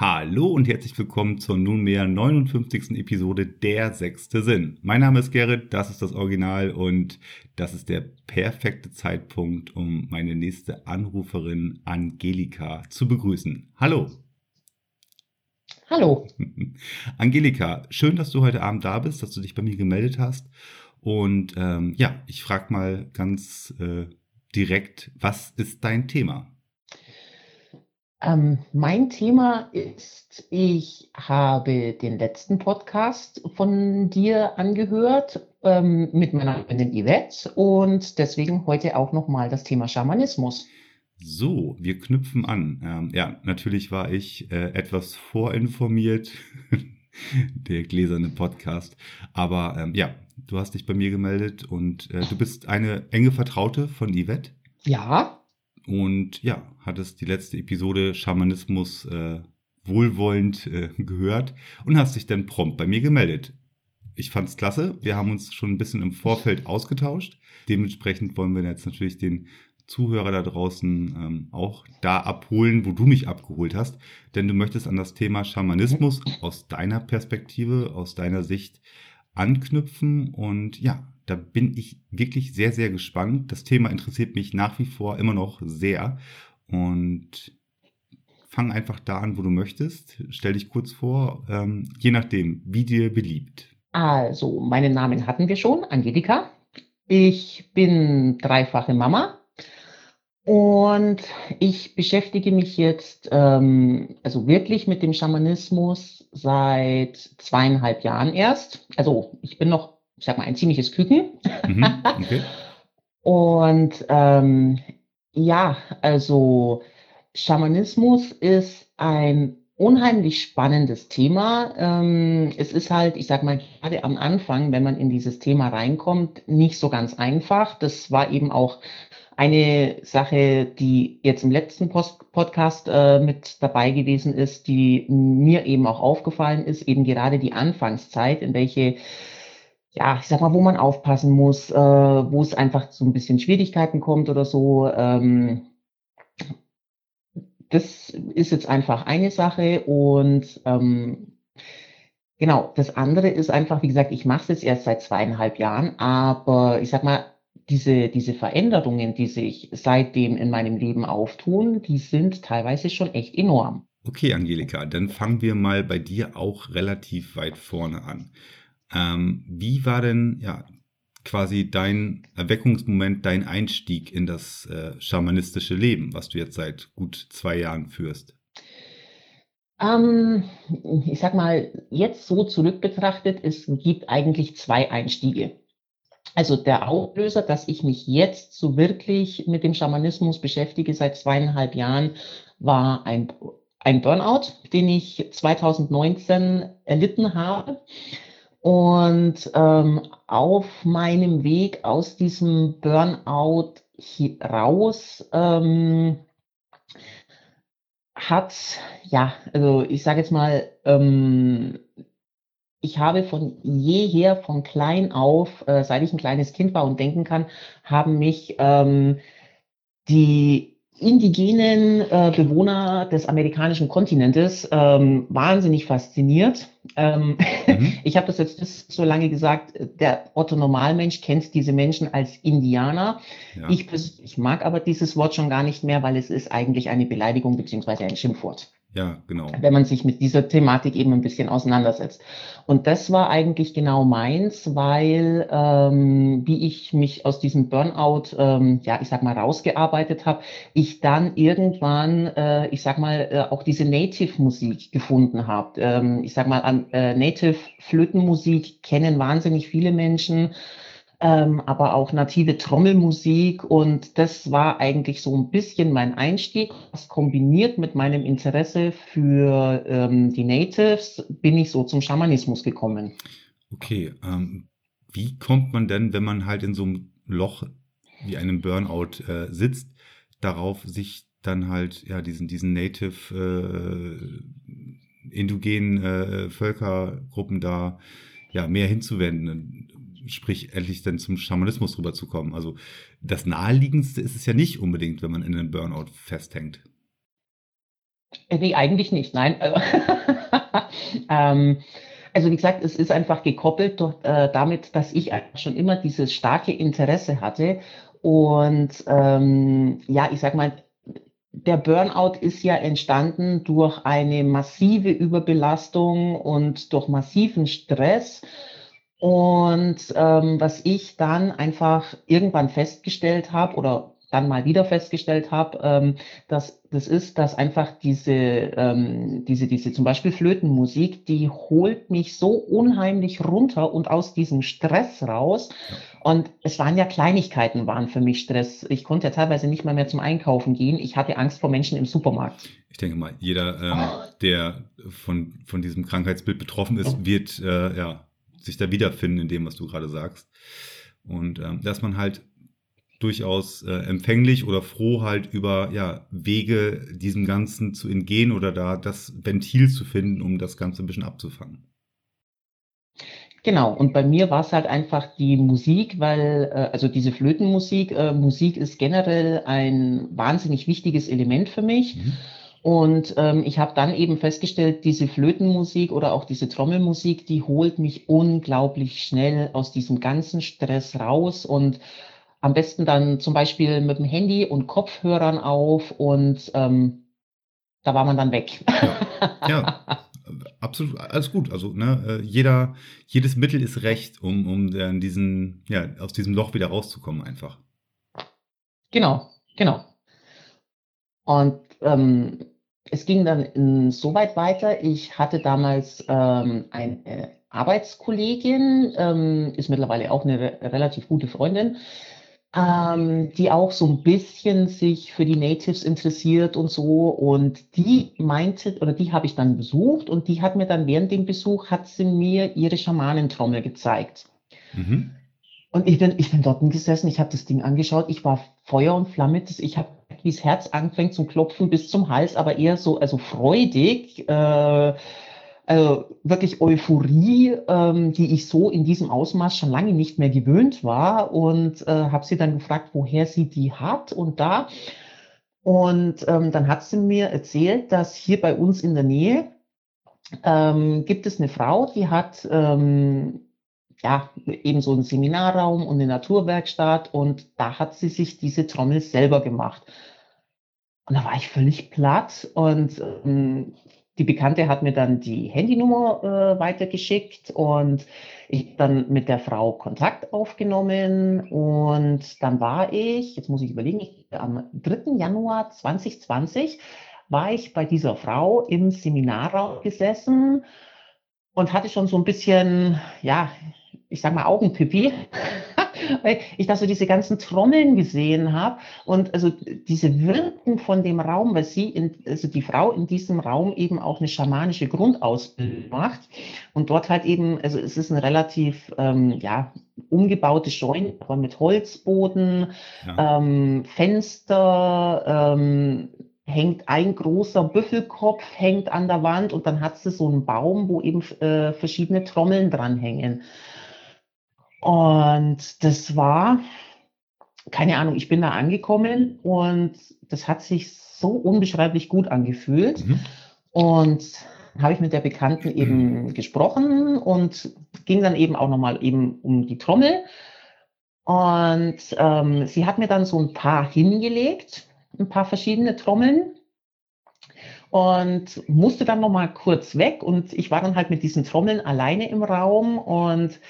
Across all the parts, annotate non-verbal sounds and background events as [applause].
Hallo und herzlich willkommen zur nunmehr 59. Episode Der sechste Sinn. Mein Name ist Gerrit, das ist das Original und das ist der perfekte Zeitpunkt, um meine nächste Anruferin Angelika zu begrüßen. Hallo. Hallo. [laughs] Angelika, schön, dass du heute Abend da bist, dass du dich bei mir gemeldet hast. Und ähm, ja, ich frage mal ganz äh, direkt, was ist dein Thema? Ähm, mein Thema ist, ich habe den letzten Podcast von dir angehört ähm, mit meiner Freundin Yvette und deswegen heute auch nochmal das Thema Schamanismus. So, wir knüpfen an. Ähm, ja, natürlich war ich äh, etwas vorinformiert, [laughs] der gläserne Podcast. Aber ähm, ja, du hast dich bei mir gemeldet und äh, du bist eine enge Vertraute von Yvette. Ja, und ja, hattest die letzte Episode Schamanismus äh, wohlwollend äh, gehört und hast dich dann prompt bei mir gemeldet. Ich fand's klasse. Wir haben uns schon ein bisschen im Vorfeld ausgetauscht. Dementsprechend wollen wir jetzt natürlich den Zuhörer da draußen ähm, auch da abholen, wo du mich abgeholt hast. Denn du möchtest an das Thema Schamanismus aus deiner Perspektive, aus deiner Sicht anknüpfen. Und ja, da bin ich wirklich sehr, sehr gespannt. Das Thema interessiert mich nach wie vor immer noch sehr. Und fang einfach da an, wo du möchtest. Stell dich kurz vor, ähm, je nachdem, wie dir beliebt. Also, meinen Namen hatten wir schon, Angelika. Ich bin dreifache Mama und ich beschäftige mich jetzt ähm, also wirklich mit dem Schamanismus seit zweieinhalb Jahren erst. Also ich bin noch, ich sag mal, ein ziemliches Küken. Mhm, okay. [laughs] und ähm, ja, also Schamanismus ist ein unheimlich spannendes Thema. Ähm, es ist halt, ich sag mal, gerade am Anfang, wenn man in dieses Thema reinkommt, nicht so ganz einfach. Das war eben auch eine Sache, die jetzt im letzten Post Podcast äh, mit dabei gewesen ist, die mir eben auch aufgefallen ist, eben gerade die Anfangszeit, in welche ja, ich sag mal, wo man aufpassen muss, äh, wo es einfach zu ein bisschen Schwierigkeiten kommt oder so. Ähm, das ist jetzt einfach eine Sache und ähm, genau, das andere ist einfach, wie gesagt, ich mache es jetzt erst seit zweieinhalb Jahren, aber ich sag mal, diese, diese Veränderungen, die sich seitdem in meinem Leben auftun, die sind teilweise schon echt enorm. Okay, Angelika, dann fangen wir mal bei dir auch relativ weit vorne an. Ähm, wie war denn ja quasi dein Erweckungsmoment, dein Einstieg in das äh, schamanistische Leben, was du jetzt seit gut zwei Jahren führst? Ähm, ich sag mal, jetzt so zurück betrachtet, es gibt eigentlich zwei Einstiege. Also der Auslöser, dass ich mich jetzt so wirklich mit dem Schamanismus beschäftige seit zweieinhalb Jahren, war ein, ein Burnout, den ich 2019 erlitten habe. Und ähm, auf meinem Weg aus diesem Burnout raus ähm, hat, ja, also ich sage jetzt mal, ähm, ich habe von jeher, von klein auf, äh, seit ich ein kleines Kind war und denken kann, haben mich ähm, die indigenen äh, Bewohner des amerikanischen Kontinentes ähm, wahnsinnig fasziniert. Ähm, mhm. [laughs] Ich habe das jetzt so lange gesagt, der Otto Normalmensch kennt diese Menschen als Indianer. Ja. Ich, ich mag aber dieses Wort schon gar nicht mehr, weil es ist eigentlich eine Beleidigung beziehungsweise ein Schimpfwort. Ja, genau. Wenn man sich mit dieser Thematik eben ein bisschen auseinandersetzt. Und das war eigentlich genau meins, weil ähm, wie ich mich aus diesem Burnout, ähm, ja, ich sag mal, rausgearbeitet habe, ich dann irgendwann, äh, ich sag mal, äh, auch diese Native-Musik gefunden habe. Ähm, ich sag mal, äh, Native-Flötenmusik kennen wahnsinnig viele Menschen ähm, aber auch native Trommelmusik. Und das war eigentlich so ein bisschen mein Einstieg. Das kombiniert mit meinem Interesse für ähm, die Natives bin ich so zum Schamanismus gekommen. Okay, ähm, wie kommt man denn, wenn man halt in so einem Loch wie einem Burnout äh, sitzt, darauf sich dann halt ja diesen diesen Native äh, indogenen äh, Völkergruppen da ja mehr hinzuwenden, sprich endlich dann zum Schamanismus rüberzukommen. Also das naheliegendste ist es ja nicht unbedingt, wenn man in einem Burnout festhängt. Äh, nee, eigentlich nicht, nein. [laughs] ähm, also wie gesagt, es ist einfach gekoppelt durch, äh, damit, dass ich schon immer dieses starke Interesse hatte. Und ähm, ja, ich sag mal, der Burnout ist ja entstanden durch eine massive Überbelastung und durch massiven Stress. Und ähm, was ich dann einfach irgendwann festgestellt habe oder dann mal wieder festgestellt habe, ähm, dass das ist, dass einfach diese, ähm, diese, diese zum Beispiel Flötenmusik, die holt mich so unheimlich runter und aus diesem Stress raus. Und es waren ja Kleinigkeiten, waren für mich Stress. Ich konnte ja teilweise nicht mal mehr zum Einkaufen gehen. Ich hatte Angst vor Menschen im Supermarkt. Ich denke mal, jeder, ähm, der von, von diesem Krankheitsbild betroffen ist, wird äh, ja, sich da wiederfinden in dem, was du gerade sagst. Und ähm, dass man halt durchaus äh, empfänglich oder froh halt über ja, Wege diesem Ganzen zu entgehen oder da das Ventil zu finden, um das Ganze ein bisschen abzufangen. Genau, und bei mir war es halt einfach die Musik, weil, äh, also diese Flötenmusik, äh, Musik ist generell ein wahnsinnig wichtiges Element für mich. Mhm. Und ähm, ich habe dann eben festgestellt, diese Flötenmusik oder auch diese Trommelmusik, die holt mich unglaublich schnell aus diesem ganzen Stress raus und am besten dann zum Beispiel mit dem Handy und Kopfhörern auf und ähm, da war man dann weg. Ja, ja absolut, alles gut. Also ne, äh, jeder, jedes Mittel ist recht, um, um dann diesen, ja, aus diesem Loch wieder rauszukommen einfach. Genau, genau. Und ähm, es ging dann insoweit weiter. Ich hatte damals ähm, eine Arbeitskollegin, ähm, ist mittlerweile auch eine re relativ gute Freundin, ähm, die auch so ein bisschen sich für die Natives interessiert und so. Und die meinte, oder die habe ich dann besucht und die hat mir dann während dem Besuch, hat sie mir ihre Schamanentrommel gezeigt. Mhm. Und ich bin, ich bin dort gesessen, ich habe das Ding angeschaut, ich war Feuer und Flamme, ich habe wie das Herz anfängt zum Klopfen bis zum Hals, aber eher so, also freudig. Äh, also wirklich Euphorie, ähm, die ich so in diesem Ausmaß schon lange nicht mehr gewöhnt war und äh, habe sie dann gefragt, woher sie die hat und da. Und ähm, dann hat sie mir erzählt, dass hier bei uns in der Nähe ähm, gibt es eine Frau, die hat ähm, ja eben so einen Seminarraum und eine Naturwerkstatt und da hat sie sich diese Trommel selber gemacht. Und da war ich völlig platt und ähm, die Bekannte hat mir dann die Handynummer äh, weitergeschickt und ich dann mit der Frau Kontakt aufgenommen und dann war ich, jetzt muss ich überlegen, ich, am 3. Januar 2020 war ich bei dieser Frau im Seminarraum gesessen und hatte schon so ein bisschen, ja, ich sag mal Augenpipi weil ich da so diese ganzen Trommeln gesehen habe und also diese Wirkung von dem Raum, weil sie, in, also die Frau in diesem Raum eben auch eine schamanische Grundausbildung macht und dort halt eben, also es ist ein relativ, ähm, ja, umgebaute Scheune, aber mit Holzboden, ja. ähm, Fenster, ähm, hängt ein großer Büffelkopf, hängt an der Wand und dann hat sie so einen Baum, wo eben äh, verschiedene Trommeln dranhängen. Und das war, keine Ahnung, ich bin da angekommen und das hat sich so unbeschreiblich gut angefühlt. Mhm. Und habe ich mit der Bekannten eben mhm. gesprochen und ging dann eben auch nochmal eben um die Trommel. Und ähm, sie hat mir dann so ein paar hingelegt, ein paar verschiedene Trommeln und musste dann nochmal kurz weg und ich war dann halt mit diesen Trommeln alleine im Raum und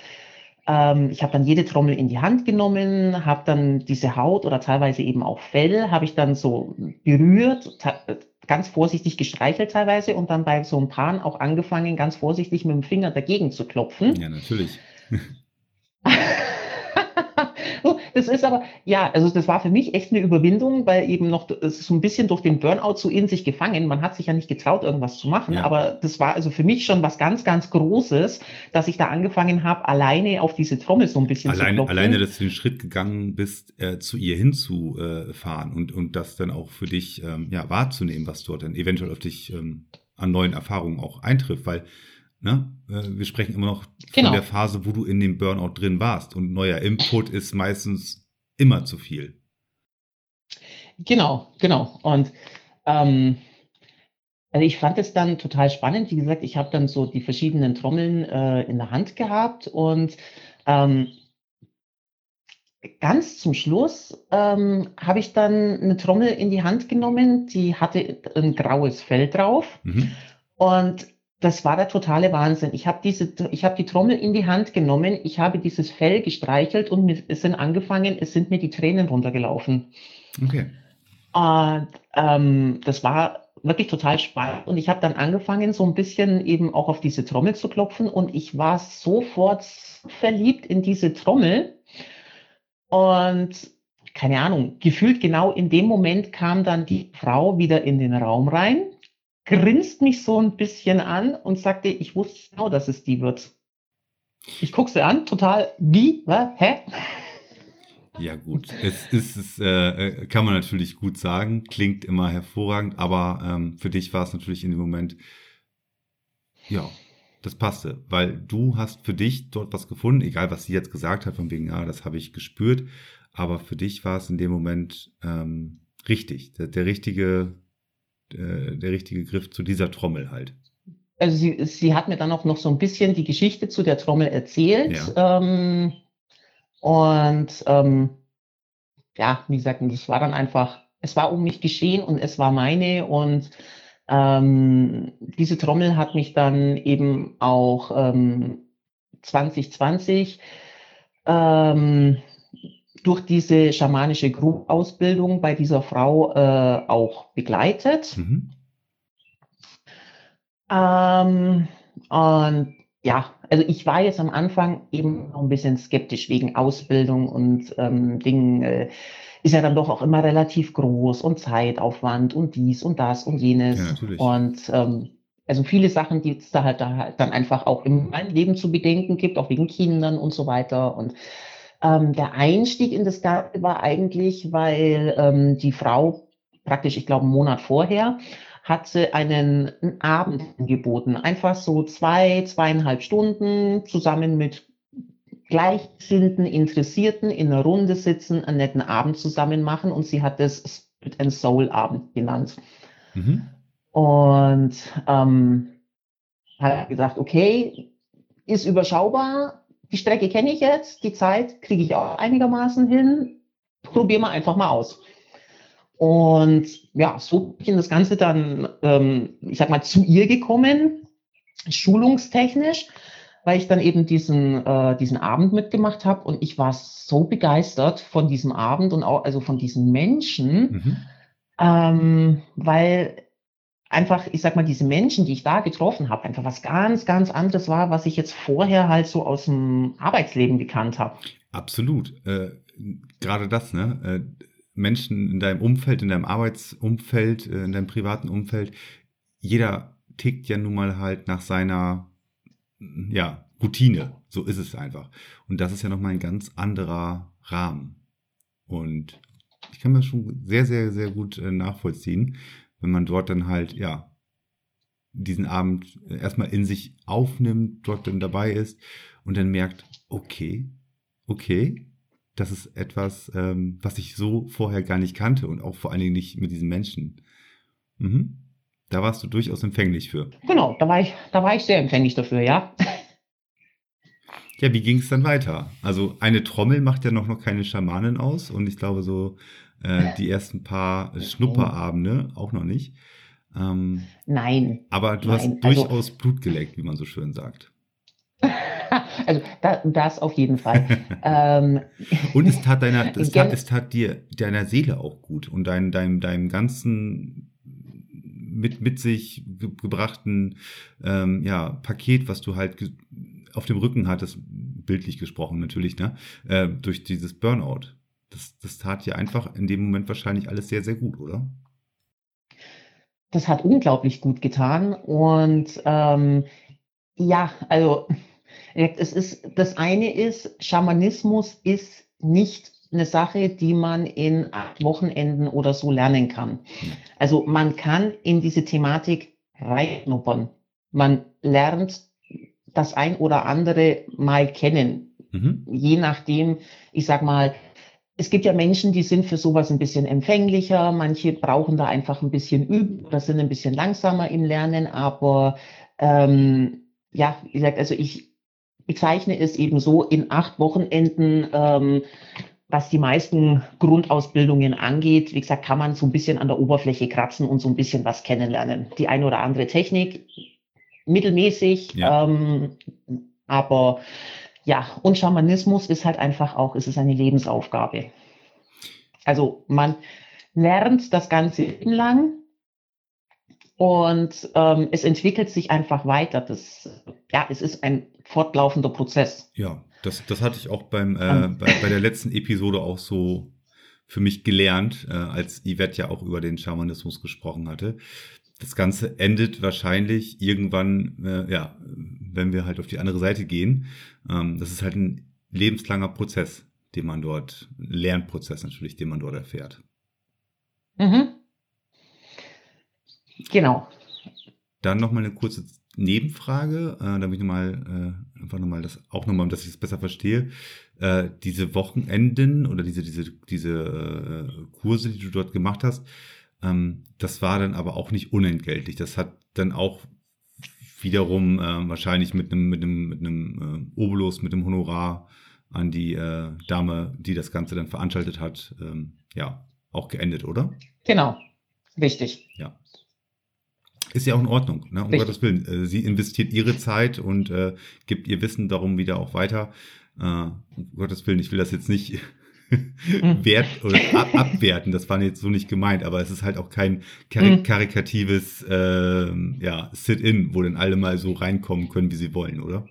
ähm, ich habe dann jede Trommel in die Hand genommen, habe dann diese Haut oder teilweise eben auch Fell, habe ich dann so berührt, ganz vorsichtig gestreichelt teilweise und dann bei so ein paar auch angefangen, ganz vorsichtig mit dem Finger dagegen zu klopfen. Ja, natürlich. [laughs] das ist aber, ja, also das war für mich echt eine Überwindung, weil eben noch es ist so ein bisschen durch den Burnout so in sich gefangen. Man hat sich ja nicht getraut, irgendwas zu machen, ja. aber das war also für mich schon was ganz, ganz Großes, dass ich da angefangen habe, alleine auf diese Trommel so ein bisschen alleine, zu klopfen. Alleine, dass du den Schritt gegangen bist, äh, zu ihr hinzufahren und, und das dann auch für dich ähm, ja, wahrzunehmen, was dort dann eventuell auf dich ähm, an neuen Erfahrungen auch eintrifft, weil Ne? Äh, wir sprechen immer noch von genau. der Phase, wo du in dem Burnout drin warst. Und neuer Input ist meistens immer zu viel. Genau, genau. Und ähm, also ich fand es dann total spannend. Wie gesagt, ich habe dann so die verschiedenen Trommeln äh, in der Hand gehabt und ähm, ganz zum Schluss ähm, habe ich dann eine Trommel in die Hand genommen, die hatte ein graues Fell drauf. Mhm. Und das war der totale Wahnsinn. Ich habe diese, ich habe die Trommel in die Hand genommen, ich habe dieses Fell gestreichelt und mir, es sind angefangen, es sind mir die Tränen runtergelaufen. Okay. Und ähm, das war wirklich total spannend und ich habe dann angefangen, so ein bisschen eben auch auf diese Trommel zu klopfen und ich war sofort verliebt in diese Trommel und keine Ahnung, gefühlt genau in dem Moment kam dann die Frau wieder in den Raum rein grinst mich so ein bisschen an und sagte, ich wusste genau, dass es die wird. Ich gucke sie an, total, wie, was, hä? Ja gut, es ist, es äh, kann man natürlich gut sagen, klingt immer hervorragend, aber ähm, für dich war es natürlich in dem Moment, ja, das passte, weil du hast für dich dort was gefunden, egal was sie jetzt gesagt hat, von wegen, ja, das habe ich gespürt, aber für dich war es in dem Moment ähm, richtig, der, der richtige äh, der richtige Griff zu dieser Trommel halt. Also sie, sie hat mir dann auch noch so ein bisschen die Geschichte zu der Trommel erzählt. Ja. Ähm, und ähm, ja, wie gesagt, das war dann einfach, es war um mich geschehen und es war meine und ähm, diese Trommel hat mich dann eben auch ähm, 2020 ähm, durch diese schamanische Grundausbildung bei dieser Frau äh, auch begleitet. Mhm. Ähm, und ja, also ich war jetzt am Anfang eben noch ein bisschen skeptisch wegen Ausbildung und ähm, Dingen. Äh, ist ja dann doch auch immer relativ groß und Zeitaufwand und dies und das und jenes. Ja, natürlich. und ähm, also viele Sachen, die es da halt, da halt dann einfach auch im Leben zu bedenken gibt, auch wegen Kindern und so weiter. Und ähm, der Einstieg in das Ganze war eigentlich, weil ähm, die Frau praktisch, ich glaube, einen Monat vorher hat sie einen, einen Abend angeboten. Einfach so zwei, zweieinhalb Stunden zusammen mit Gleichgesinnten, Interessierten in einer Runde sitzen, einen netten Abend zusammen machen und sie hat das Spirit and Soul Abend genannt. Mhm. Und ähm, hat gesagt, okay, ist überschaubar, die Strecke kenne ich jetzt, die Zeit kriege ich auch einigermaßen hin. Probieren wir einfach mal aus. Und ja, so bin das Ganze dann, ähm, ich sag mal, zu ihr gekommen, schulungstechnisch, weil ich dann eben diesen, äh, diesen Abend mitgemacht habe und ich war so begeistert von diesem Abend und auch also von diesen Menschen, mhm. ähm, weil einfach, ich sag mal, diese Menschen, die ich da getroffen habe, einfach was ganz, ganz anderes war, was ich jetzt vorher halt so aus dem Arbeitsleben gekannt habe. Absolut. Äh, Gerade das, ne? Äh, Menschen in deinem Umfeld, in deinem Arbeitsumfeld, äh, in deinem privaten Umfeld, jeder tickt ja nun mal halt nach seiner ja, Routine. So ist es einfach. Und das ist ja nochmal ein ganz anderer Rahmen. Und ich kann das schon sehr, sehr, sehr gut äh, nachvollziehen wenn man dort dann halt, ja, diesen Abend erstmal in sich aufnimmt, dort dann dabei ist und dann merkt, okay, okay, das ist etwas, ähm, was ich so vorher gar nicht kannte und auch vor allen Dingen nicht mit diesen Menschen. Mhm. Da warst du durchaus empfänglich für. Genau, da war ich, da war ich sehr empfänglich dafür, ja. Ja, wie ging es dann weiter? Also eine Trommel macht ja noch, noch keine Schamanen aus und ich glaube so äh, die ersten paar [laughs] Schnupperabende auch noch nicht. Ähm, Nein. Aber du Nein. hast also durchaus also, Blut geleckt, wie man so schön sagt. [laughs] also da, das auf jeden Fall. [laughs] ähm, und es tat deiner, es tat, es tat dir deiner Seele auch gut und dein, deinem, deinem ganzen mit, mit sich gebrachten ähm, ja, Paket, was du halt auf dem Rücken hattest, bildlich gesprochen natürlich, ne, äh, durch dieses Burnout. Das, das tat ja einfach in dem Moment wahrscheinlich alles sehr, sehr gut, oder? Das hat unglaublich gut getan. Und ähm, ja, also [laughs] es ist, das eine ist, Schamanismus ist nicht eine Sache, die man in acht Wochenenden oder so lernen kann. Also man kann in diese Thematik reinschnuppern. Man lernt das ein oder andere mal kennen. Mhm. Je nachdem, ich sag mal, es gibt ja Menschen, die sind für sowas ein bisschen empfänglicher, manche brauchen da einfach ein bisschen üben oder sind ein bisschen langsamer im Lernen, aber ähm, ja, wie gesagt, also ich bezeichne es eben so in acht Wochenenden, ähm, was die meisten Grundausbildungen angeht, wie gesagt, kann man so ein bisschen an der Oberfläche kratzen und so ein bisschen was kennenlernen. Die eine oder andere Technik, mittelmäßig, ja. ähm, aber ja, und Schamanismus ist halt einfach auch, es ist eine Lebensaufgabe. Also man lernt das ganze Leben lang und ähm, es entwickelt sich einfach weiter. Das, ja, es ist ein fortlaufender Prozess. Ja, das, das hatte ich auch beim, äh, bei, bei der letzten Episode auch so für mich gelernt, äh, als Yvette ja auch über den Schamanismus gesprochen hatte. Das Ganze endet wahrscheinlich irgendwann, äh, ja, wenn wir halt auf die andere Seite gehen. Ähm, das ist halt ein lebenslanger Prozess, den man dort, Lernprozess natürlich, den man dort erfährt. Mhm. Genau. Dann nochmal eine kurze Nebenfrage, äh, damit ich nochmal, äh, einfach nochmal das, auch nochmal, dass ich es besser verstehe. Äh, diese Wochenenden oder diese, diese, diese äh, Kurse, die du dort gemacht hast, ähm, das war dann aber auch nicht unentgeltlich. Das hat dann auch wiederum äh, wahrscheinlich mit einem mit einem mit einem äh, Obolus, mit einem Honorar an die äh, Dame, die das Ganze dann veranstaltet hat, ähm, ja, auch geendet, oder? Genau, richtig. Ja. Ist ja auch in Ordnung, ne? um Richtig. Gottes Willen. Äh, sie investiert ihre Zeit und äh, gibt ihr Wissen darum wieder auch weiter. Äh, um Gottes Willen, ich will das jetzt nicht. [laughs] wert oder ab, abwerten, das war jetzt so nicht gemeint, aber es ist halt auch kein karik hm. karikatives äh, ja, Sit-in, wo dann alle mal so reinkommen können, wie sie wollen, oder?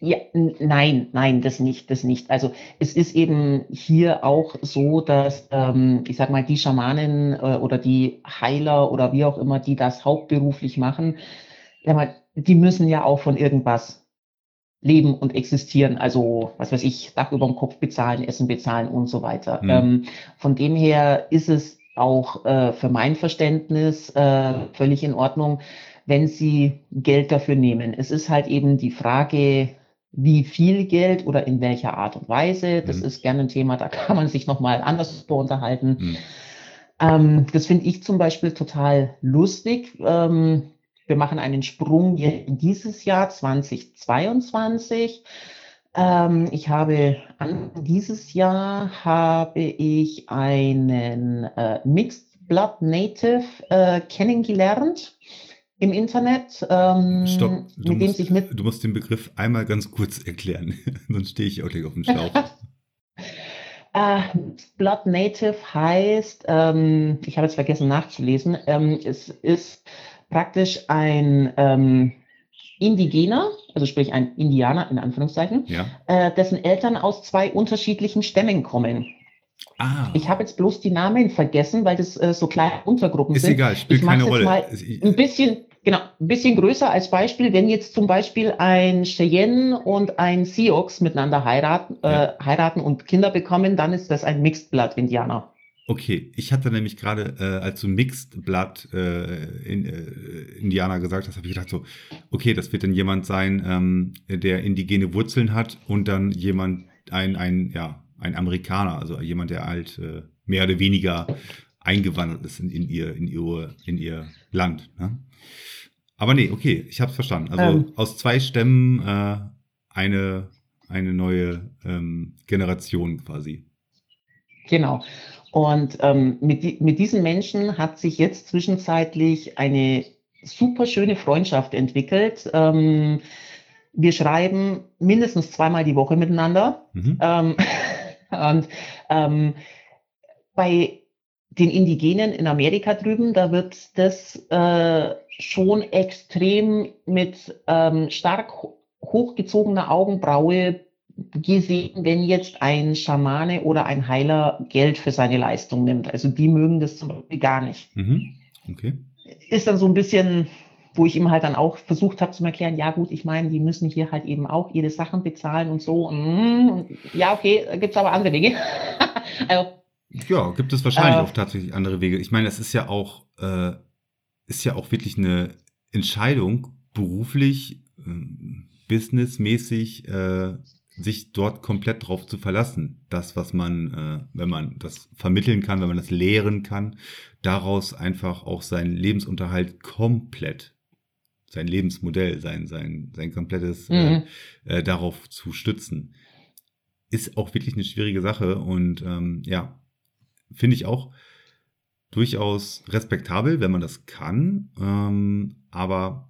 Ja, nein, nein, das nicht, das nicht. Also es ist eben hier auch so, dass ähm, ich sag mal die Schamanen äh, oder die Heiler oder wie auch immer, die das hauptberuflich machen, ja, mal, die müssen ja auch von irgendwas leben und existieren. Also was weiß ich, Dach über dem Kopf bezahlen, Essen bezahlen und so weiter. Mhm. Ähm, von dem her ist es auch äh, für mein Verständnis äh, völlig in Ordnung, wenn sie Geld dafür nehmen. Es ist halt eben die Frage, wie viel Geld oder in welcher Art und Weise. Das mhm. ist gerne ein Thema, da kann man sich nochmal anders unterhalten. Mhm. Ähm, das finde ich zum Beispiel total lustig. Ähm, wir machen einen Sprung in dieses Jahr 2022. Ähm, ich habe an dieses Jahr habe ich einen äh, Mixed Blood Native äh, kennengelernt im Internet. Ähm, Stopp, du, mit musst, dem sich mit du musst den Begriff einmal ganz kurz erklären, [laughs] sonst stehe ich auch gleich auf dem Schlauch. [laughs] äh, Blood Native heißt, ähm, ich habe jetzt vergessen nachzulesen, ähm, es ist praktisch ein ähm, Indigener, also sprich ein Indianer in Anführungszeichen, ja. äh, dessen Eltern aus zwei unterschiedlichen Stämmen kommen. Ah. Ich habe jetzt bloß die Namen vergessen, weil das äh, so kleine Untergruppen ist sind. Ist egal, spielt ich keine Rolle. Mal ein bisschen, Genau, ein bisschen größer als Beispiel, wenn jetzt zum Beispiel ein Cheyenne und ein Sioux miteinander heiraten, äh, ja. heiraten und Kinder bekommen, dann ist das ein Mixed Blood Indianer. Okay, ich hatte nämlich gerade, äh, als du Mixed Blood äh, in, äh, Indianer gesagt hast, habe ich gedacht so, okay, das wird dann jemand sein, ähm, der indigene Wurzeln hat und dann jemand, ein, ein, ja, ein Amerikaner, also jemand, der halt äh, mehr oder weniger eingewandert ist in, in, ihr, in, ihr, in ihr Land. Ne? Aber nee, okay, ich habe es verstanden. Also ähm. aus zwei Stämmen äh, eine, eine neue ähm, Generation quasi. Genau. Und ähm, mit, mit diesen Menschen hat sich jetzt zwischenzeitlich eine super schöne Freundschaft entwickelt. Ähm, wir schreiben mindestens zweimal die Woche miteinander. Mhm. Ähm, [laughs] und ähm, bei den Indigenen in Amerika drüben, da wird das äh, schon extrem mit ähm, stark hochgezogener Augenbraue gesehen, wenn jetzt ein Schamane oder ein Heiler Geld für seine Leistung nimmt. Also die mögen das zum Beispiel gar nicht. Mhm. Okay. Ist dann so ein bisschen, wo ich ihm halt dann auch versucht habe zu erklären, ja gut, ich meine, die müssen hier halt eben auch ihre Sachen bezahlen und so. Und, und ja, okay, gibt es aber andere Wege. [laughs] also, ja, gibt es wahrscheinlich äh, auch tatsächlich andere Wege. Ich meine, es ist ja auch, äh, ist ja auch wirklich eine Entscheidung, beruflich, äh, businessmäßig sich dort komplett drauf zu verlassen. Das, was man, äh, wenn man das vermitteln kann, wenn man das lehren kann, daraus einfach auch seinen Lebensunterhalt komplett, sein Lebensmodell, sein, sein, sein komplettes äh, Mhm. äh, darauf zu stützen. Ist auch wirklich eine schwierige Sache und ähm, ja, finde ich auch durchaus respektabel, wenn man das kann. Ähm, aber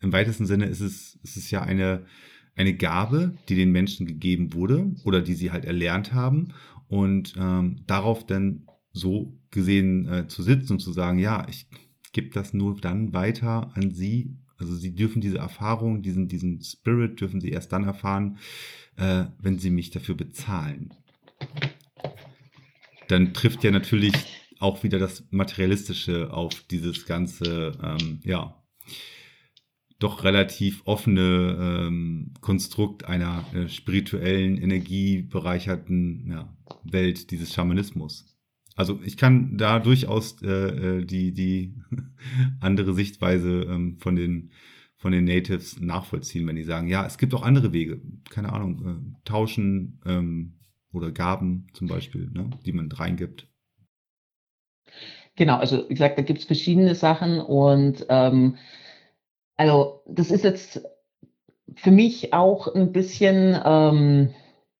im weitesten Sinne ist es, ist es ja eine, eine Gabe, die den Menschen gegeben wurde oder die sie halt erlernt haben und ähm, darauf dann so gesehen äh, zu sitzen und zu sagen, ja, ich gebe das nur dann weiter an sie. Also sie dürfen diese Erfahrung, diesen, diesen Spirit dürfen sie erst dann erfahren, äh, wenn sie mich dafür bezahlen. Dann trifft ja natürlich auch wieder das Materialistische auf dieses ganze, ähm, ja, doch relativ offene ähm, Konstrukt einer äh, spirituellen, energiebereicherten ja, Welt dieses Schamanismus. Also ich kann da durchaus äh, äh, die, die [laughs] andere Sichtweise ähm, von, den, von den Natives nachvollziehen, wenn die sagen, ja, es gibt auch andere Wege, keine Ahnung, äh, tauschen ähm, oder Gaben zum Beispiel, ne, die man reingibt. Genau, also wie gesagt, da gibt es verschiedene Sachen und ähm, also das ist jetzt für mich auch ein bisschen, ähm,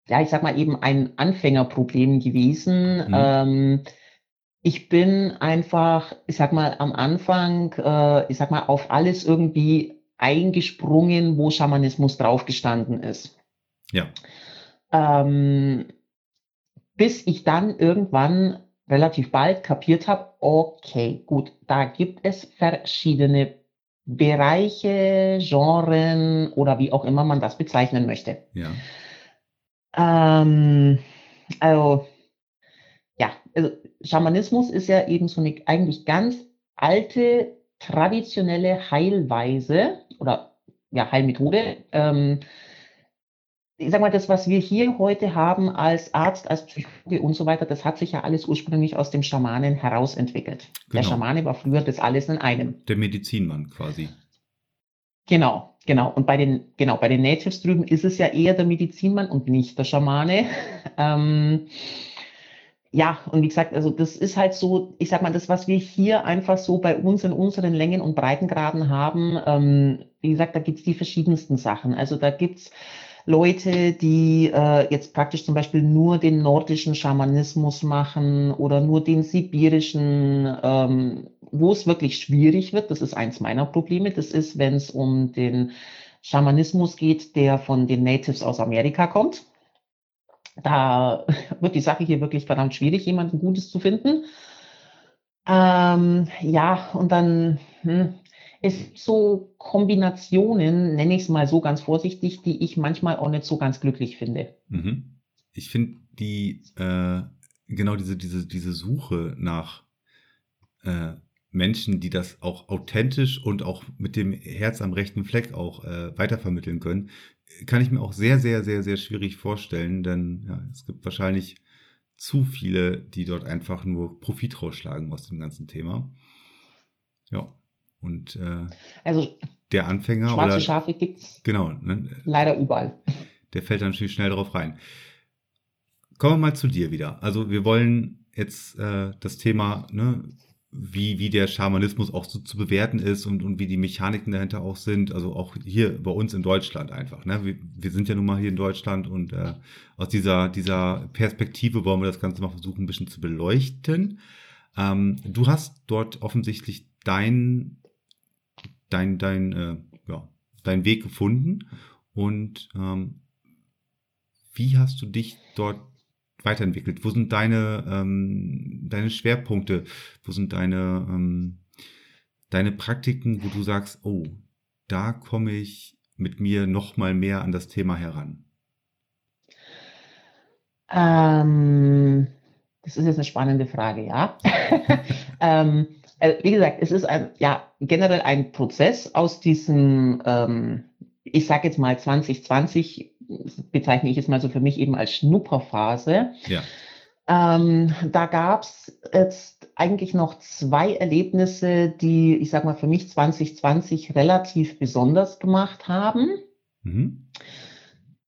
ja, ich sag mal eben ein Anfängerproblem gewesen. Mhm. Ähm, ich bin einfach, ich sag mal, am Anfang, äh, ich sag mal, auf alles irgendwie eingesprungen, wo Schamanismus draufgestanden ist. Ja. Ähm, bis ich dann irgendwann relativ bald kapiert habe, okay, gut, da gibt es verschiedene Bereiche, Genren oder wie auch immer man das bezeichnen möchte. Ja. Ähm, also, ja, also Schamanismus ist ja eben so eine eigentlich ganz alte, traditionelle Heilweise oder ja, Heilmethode. Ähm, ich sag mal, das, was wir hier heute haben als Arzt, als Psychologe und so weiter, das hat sich ja alles ursprünglich aus dem Schamanen herausentwickelt. Der Genau. Schamane war früher das alles in einem. Der Medizinmann quasi. Genau, genau. Und bei den, genau, bei den Natives drüben ist es ja eher der Medizinmann und nicht der Schamane. [laughs] ähm, ja, und wie gesagt, also das ist halt so, ich sag mal, das, was wir hier einfach so bei uns in unseren Längen- und Breitengraden haben, ähm, wie gesagt, da gibt's die verschiedensten Sachen. Also da gibt's Leute, die äh, jetzt praktisch zum Beispiel nur den nordischen Schamanismus machen oder nur den sibirischen, ähm, wo es wirklich schwierig wird. Das ist eins meiner Probleme. Das ist, wenn es um den Schamanismus geht, der von den Natives aus Amerika kommt. Da [laughs] wird die Sache hier wirklich verdammt schwierig, jemanden Gutes zu finden. Ähm, ja, und dann, hm, es gibt so Kombinationen, nenne ich es mal so ganz vorsichtig, die ich manchmal auch nicht so ganz glücklich finde. Mhm. Ich finde die, äh, genau diese, diese, diese Suche nach äh, Menschen, die das auch authentisch und auch mit dem Herz am rechten Fleck auch äh, weitervermitteln können, kann ich mir auch sehr, sehr, sehr, sehr schwierig vorstellen, denn ja, es gibt wahrscheinlich zu viele, die dort einfach nur Profit rausschlagen aus dem ganzen Thema. Ja. Und äh, Also der Anfänger schwarze oder Schafe gibt's genau, ne, leider überall. der fällt dann natürlich schnell drauf rein. Kommen wir mal zu dir wieder. Also wir wollen jetzt äh, das Thema, ne, wie, wie der Schamanismus auch so zu bewerten ist und, und wie die Mechaniken dahinter auch sind. Also auch hier bei uns in Deutschland einfach. Ne? Wir, wir sind ja nun mal hier in Deutschland und äh, aus dieser, dieser Perspektive wollen wir das Ganze mal versuchen, ein bisschen zu beleuchten. Ähm, du hast dort offensichtlich dein, dein, dein, äh, ja, deinen Weg gefunden und ähm, wie hast du dich dort weiterentwickelt? Wo sind deine, ähm, deine Schwerpunkte? Wo sind deine, ähm, deine Praktiken, wo du sagst, oh, da komme ich mit mir noch mal mehr an das Thema heran? Ähm, das ist jetzt eine spannende Frage, ja. [laughs] ähm, wie gesagt, es ist ein, ja, generell ein Prozess aus diesem, ähm, ich sage jetzt mal 2020, bezeichne ich es mal so für mich eben als Schnupperphase. Ja. Ähm, da gab es jetzt eigentlich noch zwei Erlebnisse, die, ich sag mal, für mich 2020 relativ besonders gemacht haben. Mhm.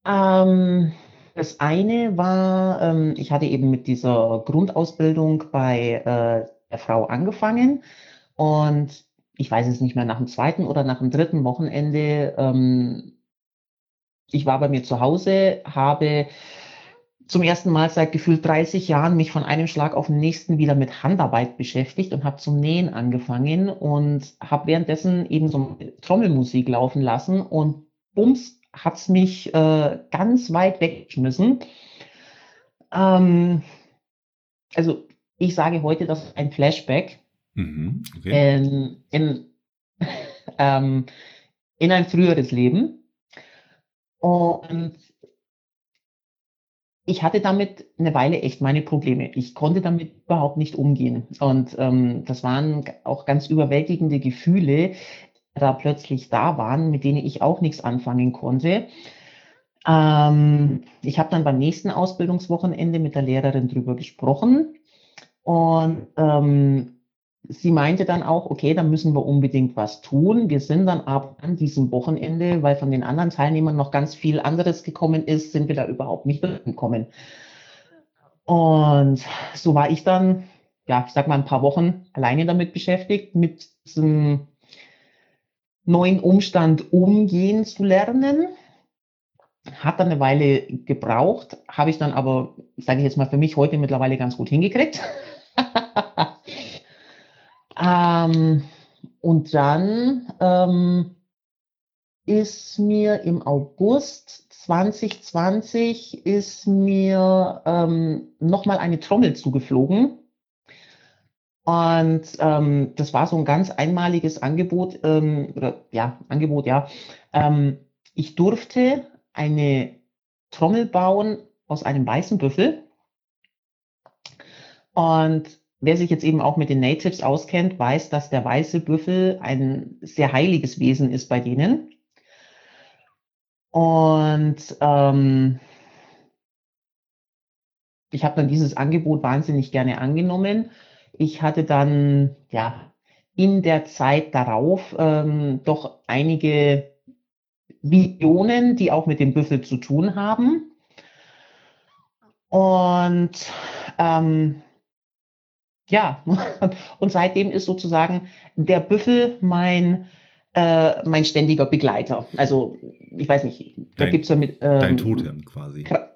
Ähm, das eine war, ähm, ich hatte eben mit dieser Grundausbildung bei äh, der Frau angefangen und ich weiß es nicht mehr, nach dem zweiten oder nach dem dritten Wochenende, ähm, ich war bei mir zu Hause, habe zum ersten Mal seit gefühlt 30 Jahren mich von einem Schlag auf den nächsten wieder mit Handarbeit beschäftigt und habe zum Nähen angefangen und habe währenddessen eben so Trommelmusik laufen lassen und bums hat's mich äh, ganz weit weggeschmissen. Ähm, also ich sage heute, das ist ein Flashback Mhm. Okay. in, in, [laughs] ähm, in ein früheres Leben. Und ich hatte damit eine Weile echt meine Probleme. Ich konnte damit überhaupt nicht umgehen. Und ähm, das waren auch ganz überwältigende Gefühle, die da plötzlich da waren, mit denen ich auch nichts anfangen konnte. Ähm, ich habe dann beim nächsten Ausbildungswochenende mit der Lehrerin drüber gesprochen. Und ähm, sie meinte dann auch, okay, dann müssen wir unbedingt was tun. Wir sind dann aber an diesem Wochenende, weil von den anderen Teilnehmern noch ganz viel anderes gekommen ist, sind wir da überhaupt nicht gekommen. Und so war ich dann, ja, ich sag mal, ein paar Wochen alleine damit beschäftigt, mit diesem neuen Umstand umgehen zu lernen. Hat dann eine Weile gebraucht, habe ich dann aber, sage ich jetzt mal, für mich heute mittlerweile ganz gut hingekriegt. [laughs] Ähm, und dann ähm, ist mir im August 2020 ist mir ähm, nochmal eine Trommel zugeflogen. Und ähm, das war so ein ganz einmaliges Angebot, ähm, oder ja, Angebot, ja. Ähm, ich durfte eine Trommel bauen aus einem weißen Büffel. Und Wer sich jetzt eben auch mit den Natives auskennt, weiß, dass der weiße Büffel ein sehr heiliges Wesen ist bei denen. Und ähm, ich habe dann dieses Angebot wahnsinnig gerne angenommen. Ich hatte dann ja in der Zeit darauf ähm, doch einige Visionen, die auch mit dem Büffel zu tun haben. Und ähm, ja, [laughs] und seitdem ist sozusagen der Büffel mein, äh, mein ständiger Begleiter. Also, ich weiß nicht, da gibt es ja mit. Ähm, dein Totem quasi. Kra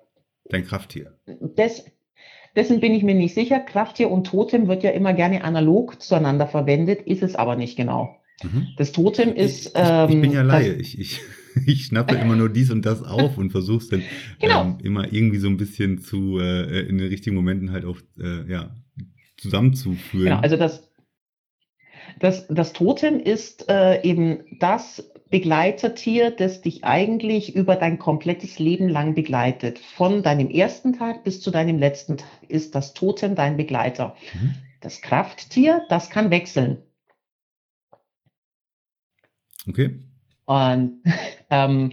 dein Krafttier. Des, dessen bin ich mir nicht sicher. Krafttier und Totem wird ja immer gerne analog zueinander verwendet, ist es aber nicht genau. Mhm. Das Totem ist. Ich, ich, ich bin ja ähm, Laie. Ich, ich, [laughs] ich schnappe immer nur dies und das auf und versuche es dann [laughs] genau. ähm, immer irgendwie so ein bisschen zu äh, in den richtigen Momenten halt auch äh, ja, zusammenzuführen. Genau, also das, das, das Totem ist äh, eben das Begleitertier, das dich eigentlich über dein komplettes Leben lang begleitet. Von deinem ersten Tag bis zu deinem letzten Tag ist das Totem dein Begleiter. Mhm. Das Krafttier, das kann wechseln. Okay. Und [laughs] ähm,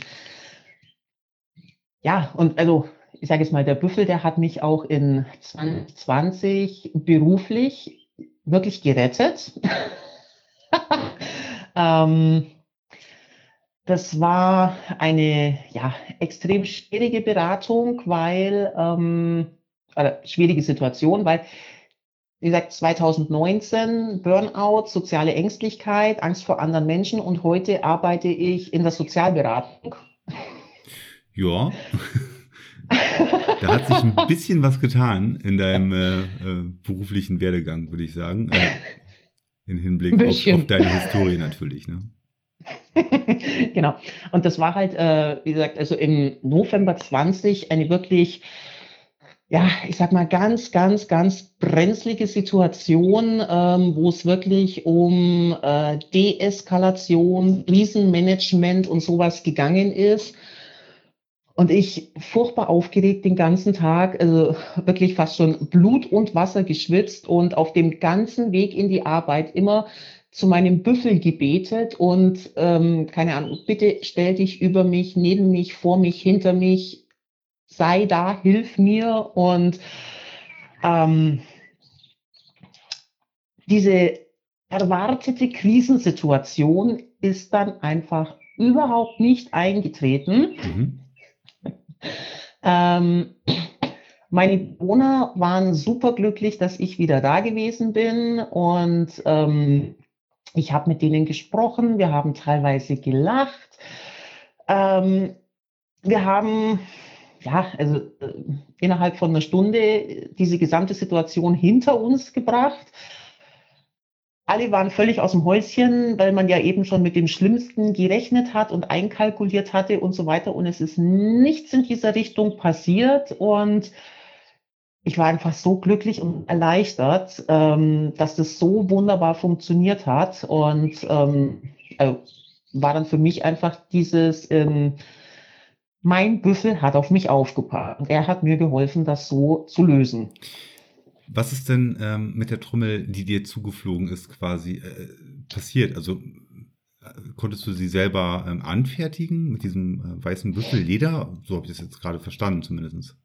ja, und also ich sage jetzt mal, der Büffel, der hat mich auch in 2020 beruflich wirklich gerettet. [laughs] ähm, das war eine ja, extrem schwierige Beratung, weil, ähm, oder schwierige Situation, weil, wie gesagt, 2019 Burnout, soziale Ängstlichkeit, Angst vor anderen Menschen und heute arbeite ich in der Sozialberatung. Ja. [laughs] Da hat sich ein bisschen was getan in deinem äh, äh, beruflichen Werdegang, würde ich sagen. Äh, in Hinblick auf, auf, deine Historie natürlich. Ne? [laughs] genau. Und das war halt, äh, wie gesagt, also im November 20 eine wirklich ja, ich sag mal, ganz, ganz, ganz brenzlige Situation, ähm, wo es wirklich um äh, Deeskalation, Krisenmanagement und sowas gegangen ist. Und ich furchtbar aufgeregt den ganzen Tag, also wirklich fast schon Blut und Wasser geschwitzt und auf dem ganzen Weg in die Arbeit immer zu meinem Büffel gebetet und ähm, keine Ahnung, bitte stell dich über mich, neben mich, vor mich, hinter mich, sei da, hilf mir. Und ähm, diese erwartete Krisensituation ist dann einfach überhaupt nicht eingetreten. Mhm. Ähm, meine Bewohner waren superglücklich, dass ich wieder da gewesen bin und ähm, ich habe mit denen gesprochen, wir haben teilweise gelacht. Ähm, wir haben ja, also äh, innerhalb von einer Stunde diese gesamte Situation hinter uns gebracht. Alle waren völlig aus dem Häuschen, weil man ja eben schon mit dem Schlimmsten gerechnet hat und einkalkuliert hatte und so weiter. Und es ist nichts in dieser Richtung passiert. Und ich war einfach so glücklich und erleichtert, ähm, dass das so wunderbar funktioniert hat. Und ähm, also war dann für mich einfach dieses, ähm, mein Büffel hat auf mich aufgepasst. Er hat mir geholfen, das so zu lösen. Was ist denn ähm, mit der Trommel, die dir zugeflogen ist, quasi äh, passiert? Also äh, konntest du sie selber ähm, anfertigen mit diesem äh, weißen Büffelleder? So habe ich das jetzt gerade verstanden, zumindest.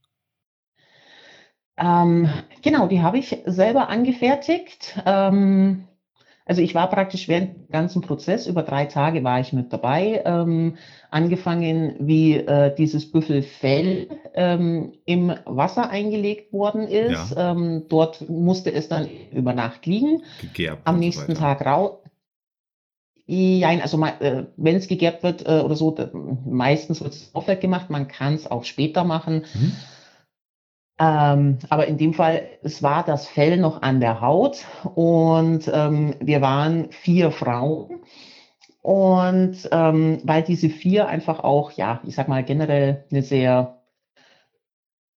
Ähm, genau, die habe ich selber angefertigt. Ähm, also ich war praktisch während dem ganzen Prozess, über drei Tage war ich mit dabei, ähm, angefangen, wie äh, dieses Büffelfell ähm, im Wasser eingelegt worden ist. Ja. Ähm, dort musste es dann über Nacht liegen. Gegerbt Am nächsten Tag raus. Ja, also äh, wenn es gegerbt wird äh, oder so, meistens wird es aufwärts gemacht. Man kann es auch später machen. Mhm. Ähm, aber in dem Fall, es war das Fell noch an der Haut und ähm, wir waren vier Frauen. Und ähm, weil diese vier einfach auch, ja, ich sag mal generell eine sehr,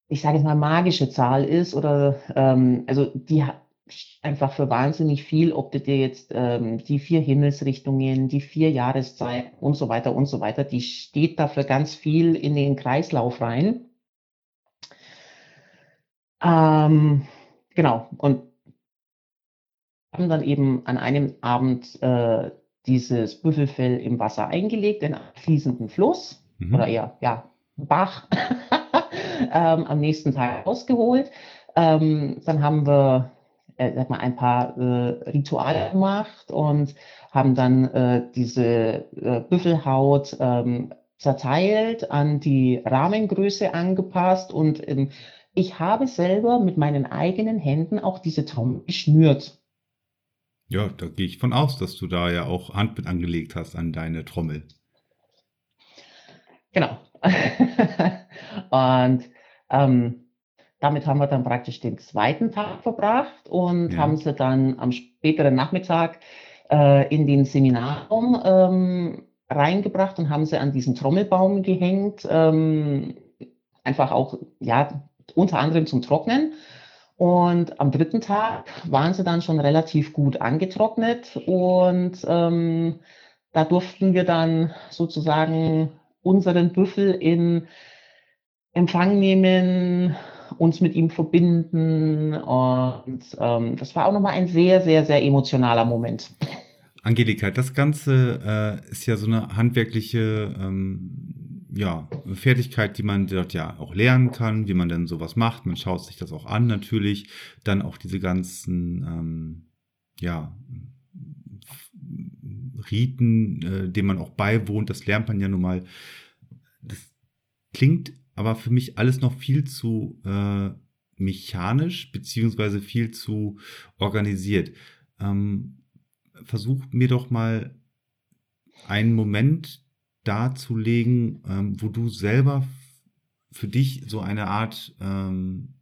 ich sage jetzt mal magische Zahl ist oder ähm, also die einfach für wahnsinnig viel, ob du dir jetzt ähm, die vier Himmelsrichtungen, die vier Jahreszeiten und so weiter und so weiter, die steht dafür ganz viel in den Kreislauf rein. Ähm, genau, und haben dann eben an einem Abend äh, dieses Büffelfell im Wasser eingelegt, in einen fließenden Fluss mhm. oder eher, ja, Bach, [laughs] ähm, am nächsten Tag ausgeholt. Ähm, dann haben wir äh, sag mal, ein paar äh, Rituale gemacht und haben dann äh, diese äh, Büffelhaut ähm, zerteilt, an die Rahmengröße angepasst und ähm, ich habe selber mit meinen eigenen Händen auch diese Trommel geschnürt. Ja, da gehe ich von aus, dass du da ja auch Hand mit angelegt hast an deine Trommel. Genau. [laughs] und ähm, damit haben wir dann praktisch den zweiten Tag verbracht und ja. haben sie dann am späteren Nachmittag äh, in den Seminarraum ähm, reingebracht und haben sie an diesen Trommelbaum gehängt. Ähm, einfach auch, ja, unter anderem zum Trocknen. Und am dritten Tag waren sie dann schon relativ gut angetrocknet und ähm, da durften wir dann sozusagen unseren Büffel in Empfang nehmen, uns mit ihm verbinden und ähm, das war auch nochmal ein sehr, sehr, sehr emotionaler Moment. Angelika, das Ganze äh, ist ja so eine handwerkliche ähm, ja, Fertigkeit, die man dort ja auch lernen kann, wie man denn sowas macht. Man schaut sich das auch an natürlich. Dann auch diese ganzen, ähm, ja, Riten, äh, denen man auch beiwohnt, das lernt man ja nun mal. Das klingt aber für mich alles noch viel zu äh, mechanisch, beziehungsweise viel zu organisiert. Ähm, versuch mir doch mal einen Moment darzulegen, ähm, wo du selber für dich so eine Art ähm,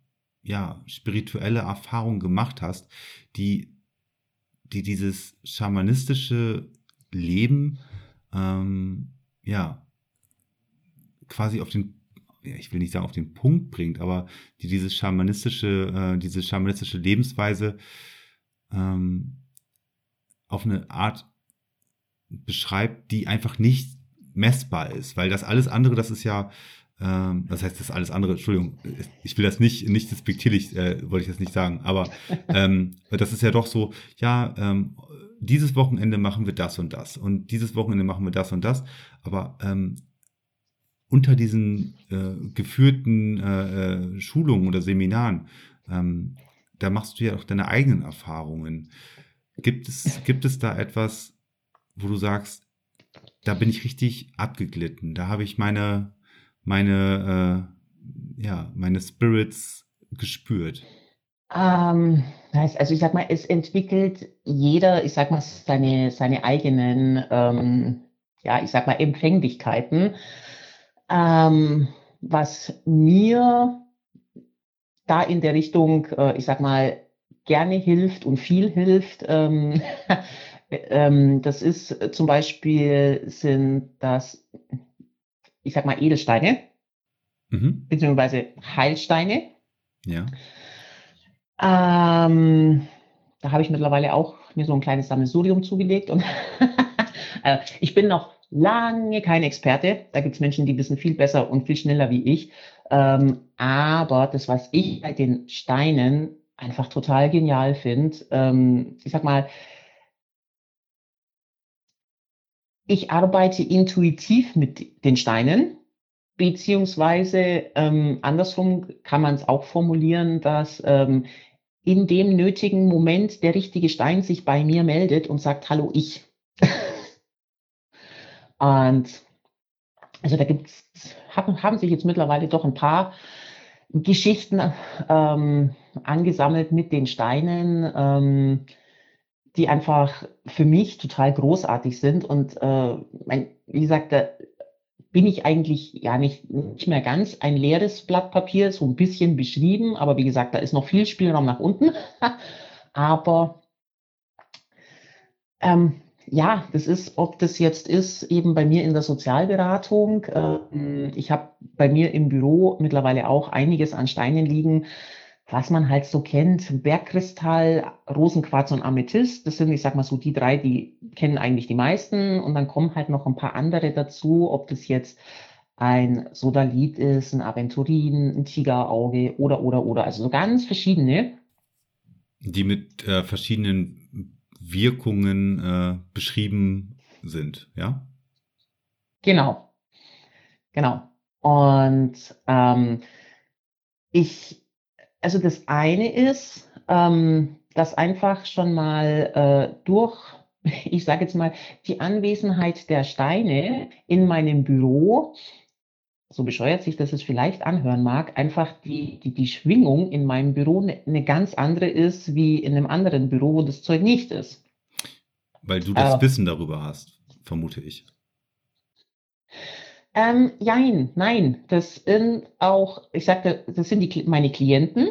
ja, spirituelle Erfahrung gemacht hast, die, die dieses schamanistische Leben ähm, ja quasi auf den ich will nicht sagen auf den Punkt bringt, aber die diese schamanistische, äh, diese schamanistische Lebensweise ähm, auf eine Art beschreibt, die einfach nicht messbar ist, weil das alles andere, das ist ja, ähm, das heißt, das alles andere, Entschuldigung, ich will das nicht, nicht despektierlich, äh, wollte ich das nicht sagen, aber [laughs] ähm, das ist ja doch so, ja, ähm, dieses Wochenende machen wir das und das und dieses Wochenende machen wir das und das, aber ähm, unter diesen äh, geführten äh, äh, Schulungen oder Seminaren, ähm, da machst du ja auch deine eigenen Erfahrungen. Gibt es, gibt es da etwas, wo du sagst, da bin ich richtig abgeglitten, da habe ich meine, meine, äh, ja, meine Spirits gespürt? Ähm, also ich sag mal, es entwickelt jeder, ich sag mal, seine, seine eigenen, ähm, ja, ich sag mal, Empfänglichkeiten. Ähm, was mir da in der Richtung, äh, ich sag mal, gerne hilft und viel hilft, ähm, [laughs] ähm, das ist zum Beispiel sind das, ich sag mal, Edelsteine, mhm. beziehungsweise Heilsteine. Ja. Ähm, da habe ich mittlerweile auch mir so ein kleines Sammelsurium zugelegt und [laughs] äh, ich bin noch lange kein Experte. Da gibt es Menschen, die wissen viel besser und viel schneller wie ich. Ähm, aber das, was ich bei den Steinen einfach total genial finde, ähm, ich sag mal, ich arbeite intuitiv mit den Steinen, beziehungsweise ähm, andersrum kann man es auch formulieren, dass ähm, in dem nötigen Moment der richtige Stein sich bei mir meldet und sagt, hallo ich. [laughs] Und also da gibt's, haben, haben sich jetzt mittlerweile doch ein paar Geschichten ähm, angesammelt mit den Steinen, ähm, die einfach für mich total großartig sind. Und äh, mein, wie gesagt, da bin ich eigentlich ja nicht, nicht mehr ganz ein leeres Blatt Papier, so ein bisschen beschrieben, aber wie gesagt, da ist noch viel Spielraum nach unten. [laughs] aber ähm, ja, das ist, ob das jetzt ist, eben bei mir in der Sozialberatung. Ähm, ich habe bei mir im Büro mittlerweile auch einiges an Steinen liegen, was man halt so kennt. Bergkristall, Rosenquarz und Amethyst. Das sind, ich sag mal so, die drei, die kennen eigentlich die meisten. Und dann kommen halt noch ein paar andere dazu, ob das jetzt ein Sodalit ist, ein Aventurin, ein Tigerauge oder, oder, oder. Also so ganz verschiedene. Die mit äh, verschiedenen Wirkungen äh, beschrieben sind, ja? Genau. Genau. Und ähm, ich, also das eine ist, ähm, dass einfach schon mal äh, durch, [laughs] ich sage jetzt mal, die Anwesenheit der Steine in meinem Büro, so bescheuert sich das es vielleicht anhören mag, einfach die, die, die Schwingung in meinem Büro eine, eine ganz andere ist wie in einem anderen Büro, wo das Zeug nicht ist. Weil du das äh, Wissen darüber hast, vermute ich. Ähm, nein, nein, das sind auch, ich sagte, das sind die, meine Klienten,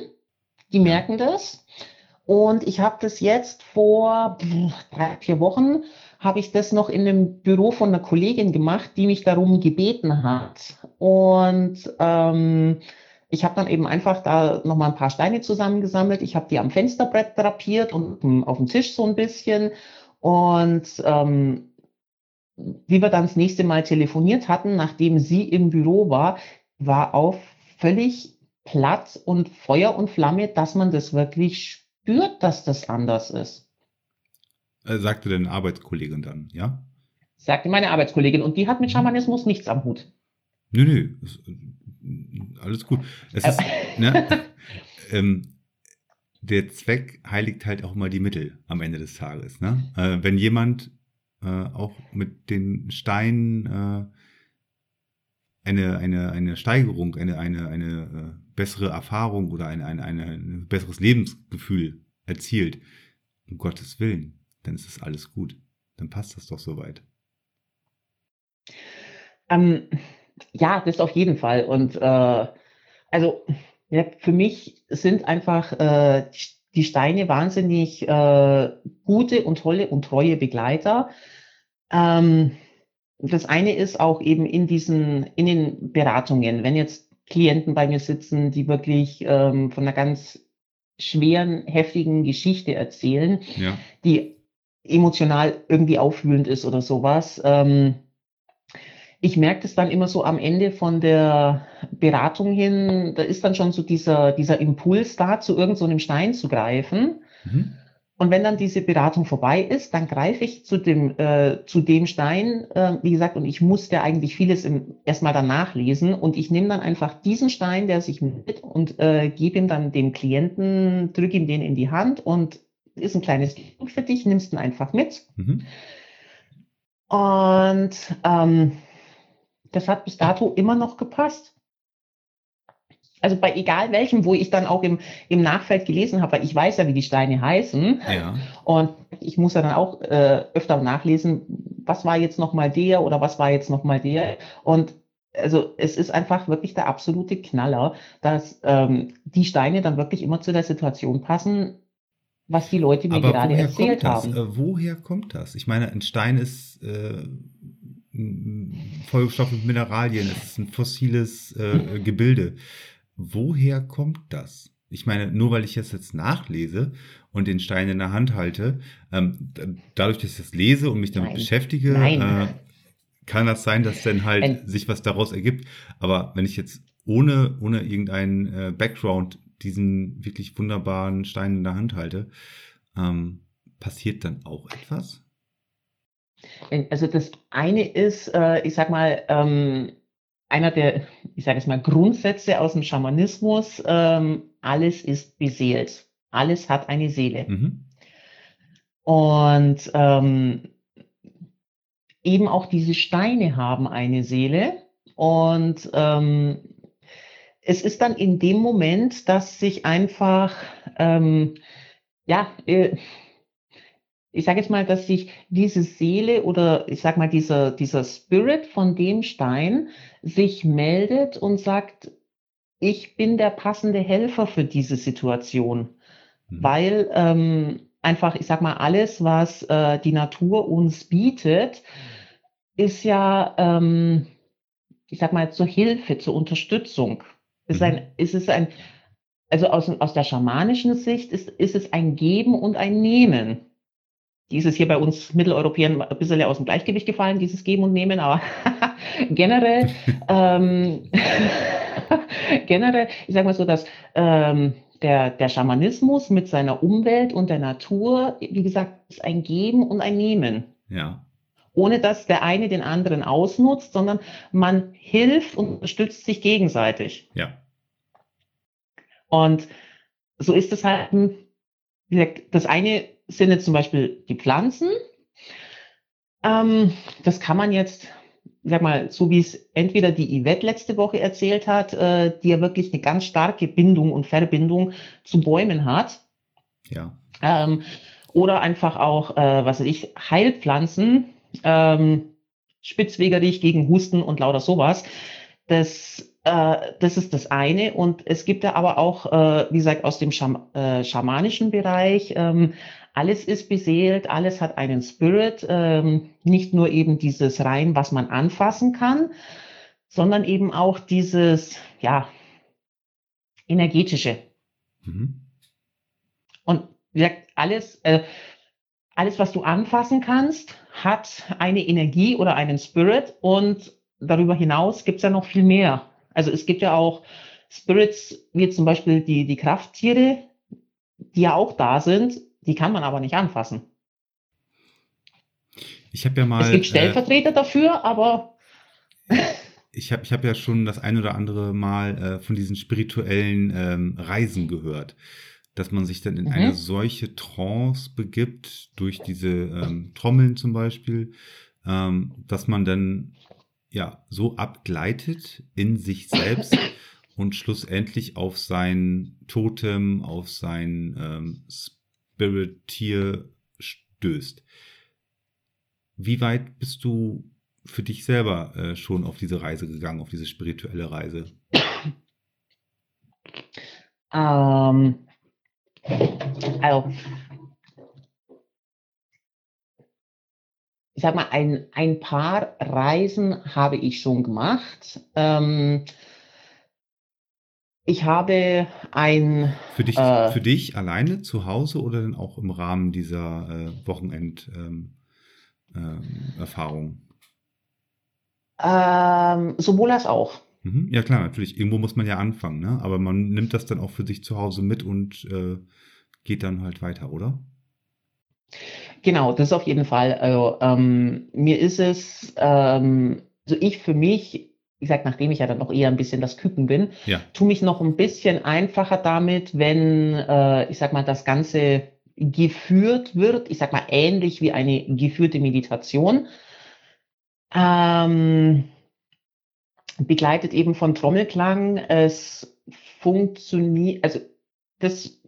die merken das. Und ich habe das jetzt vor drei, vier Wochen, habe ich das noch in einem Büro von einer Kollegin gemacht, die mich darum gebeten hat. Und ähm, ich habe dann eben einfach da nochmal ein paar Steine zusammengesammelt. Ich habe die am Fensterbrett drapiert und auf dem Tisch so ein bisschen. Und ähm, wie wir dann das nächste Mal telefoniert hatten, nachdem sie im Büro war, war auch völlig Platz und Feuer und Flamme, dass man das wirklich spürt, dass das anders ist. Äh, sagte deine Arbeitskollegin dann, ja? Sagte meine Arbeitskollegin und die hat mit mhm. Schamanismus nichts am Hut. Nö, nö, äh, alles gut. Es ist, [laughs] ne, ähm, der Zweck heiligt halt auch mal die Mittel am Ende des Tages. Ne? Äh, wenn jemand äh, auch mit den Steinen äh, eine, eine, eine Steigerung, eine, eine, eine äh, bessere Erfahrung oder eine, eine, eine, ein besseres Lebensgefühl erzielt, um Gottes Willen, dann ist das alles gut. Dann passt das doch soweit. Ähm, ja, das auf jeden Fall. Und äh, also ja, für mich sind einfach äh, die Steine wahnsinnig äh, gute und tolle und treue Begleiter. Ähm, das eine ist auch eben in diesen, in den Beratungen, wenn jetzt Klienten bei mir sitzen, die wirklich ähm, von einer ganz schweren, heftigen Geschichte erzählen, Ja. die emotional irgendwie aufwühlend ist oder sowas. Ähm, ich merke das dann immer so am Ende von der Beratung hin, da ist dann schon so dieser, dieser Impuls da, zu irgendeinem so Stein zu greifen. Mhm. Und wenn dann diese Beratung vorbei ist, dann greife ich zu dem, äh, zu dem Stein, äh, wie gesagt, und ich musste eigentlich vieles im, erstmal dann nachlesen und ich nehme dann einfach diesen Stein, der sich mit und äh, gebe ihm dann dem Klienten, drücke ihm den in die Hand und ist ein kleines Geschenk für dich, nimmst ihn einfach mit. Mhm. Und ähm, das hat bis dato immer noch gepasst. Also bei egal welchem, wo ich dann auch im, im Nachfeld gelesen habe, weil ich weiß ja, wie die Steine heißen. Ja. Und ich muss ja dann auch äh, öfter nachlesen, was war jetzt nochmal der oder was war jetzt nochmal der. Und also es ist einfach wirklich der absolute Knaller, dass ähm, die Steine dann wirklich immer zu der Situation passen, was die Leute mir Aber gerade erzählt haben. Äh, woher kommt das? Ich meine, ein Stein ist äh, Vollstoff mit Mineralien, es ist ein fossiles äh, Gebilde. Woher kommt das? Ich meine, nur weil ich es jetzt nachlese und den Stein in der Hand halte, ähm, dadurch, dass ich das lese und mich damit Nein. beschäftige, äh, kann das sein, dass dann halt Ein- sich was daraus ergibt. Aber wenn ich jetzt ohne, ohne irgendeinen äh, Background diesen wirklich wunderbaren Stein in der Hand halte, ähm, passiert dann auch etwas? Also das eine ist, äh, ich sag mal, ähm, einer der, ich sage es mal, Grundsätze aus dem Schamanismus, ähm, alles ist beseelt. Alles hat eine Seele. Mhm. Und ähm, eben auch diese Steine haben eine Seele. Und ähm, es ist dann in dem Moment, dass sich einfach, ähm, ja, äh, ich sage jetzt mal, dass sich diese Seele oder ich sage mal dieser, dieser Spirit von dem Stein sich meldet und sagt, ich bin der passende Helfer für diese Situation Mhm. weil ähm, einfach, ich sag mal, alles, was äh, die Natur uns bietet, ist ja, ähm, ich sag mal, zur Hilfe, zur Unterstützung. Ist Mhm. ein, ist es ein, also aus, aus der schamanischen Sicht ist, ist es ein Geben und ein Nehmen. Dieses hier bei uns Mitteleuropäern ein bisschen aus dem Gleichgewicht gefallen, dieses Geben und Nehmen, aber [laughs] generell, [laughs] ähm, [laughs] generell, ich sag mal so, dass ähm, der, der Schamanismus mit seiner Umwelt und der Natur, wie gesagt, ist ein Geben und ein Nehmen. Ja. Ohne dass der eine den anderen ausnutzt, sondern man hilft und unterstützt sich gegenseitig. Ja. Und so ist es halt, wie gesagt, das eine sind jetzt zum Beispiel die Pflanzen. Ähm, das kann man jetzt, sag mal, so wie es entweder die Yvette letzte Woche erzählt hat, äh, die ja wirklich eine ganz starke Bindung und Verbindung zu Bäumen hat. Ja. Ähm, oder einfach auch, äh, was weiß ich, Heilpflanzen, ähm, spitzwegerich gegen Husten und lauter sowas. Das, äh, das ist das eine. Und es gibt ja aber auch, äh, wie gesagt, aus dem Scham äh, schamanischen Bereich, ähm, alles ist beseelt, alles hat einen Spirit, ähm, nicht nur eben dieses rein, was man anfassen kann, sondern eben auch dieses, ja, energetische. Mhm. Und wie gesagt, alles, äh, alles, was du anfassen kannst, hat eine Energie oder einen Spirit. Und darüber hinaus gibt es ja noch viel mehr. Also es gibt ja auch Spirits, wie zum Beispiel die, die Krafttiere, die ja auch da sind, die kann man aber nicht anfassen. Ich habe ja mal. es gibt äh, Stellvertreter dafür, aber [laughs] ich habe ich hab ja schon das ein oder andere Mal äh, von diesen spirituellen ähm, Reisen gehört, dass man sich dann in Mhm. eine solche Trance begibt, durch diese ähm, Trommeln zum Beispiel, ähm, dass man dann ja so abgleitet in sich selbst [coughs] und schlussendlich auf sein Totem, auf sein ähm, Spirit-Tier stößt. Wie weit bist du für dich selber äh, schon auf diese Reise gegangen, auf diese spirituelle Reise? ähm, also ich sag mal, ein, ein paar Reisen habe ich schon gemacht. Ähm, Ich habe ein. Für dich, äh, für dich alleine zu Hause oder dann auch im Rahmen dieser äh, Wochenend-Erfahrung? Ähm, ähm, ähm, sowohl als auch. Mhm. Ja klar, natürlich. Irgendwo muss man ja anfangen, ne? Aber man nimmt das dann auch für sich zu Hause mit und äh, geht dann halt weiter, oder? Genau, das auf jeden Fall. Also ähm, mir ist es, ähm, also ich für mich, wie gesagt, nachdem ich ja dann noch eher ein bisschen das Küken bin, ja. tu mich noch ein bisschen einfacher damit, wenn, äh, ich sag mal, das Ganze geführt wird, ich sag mal, ähnlich wie eine geführte Meditation. Ähm, begleitet eben von Trommelklang. Es funktioniert, also das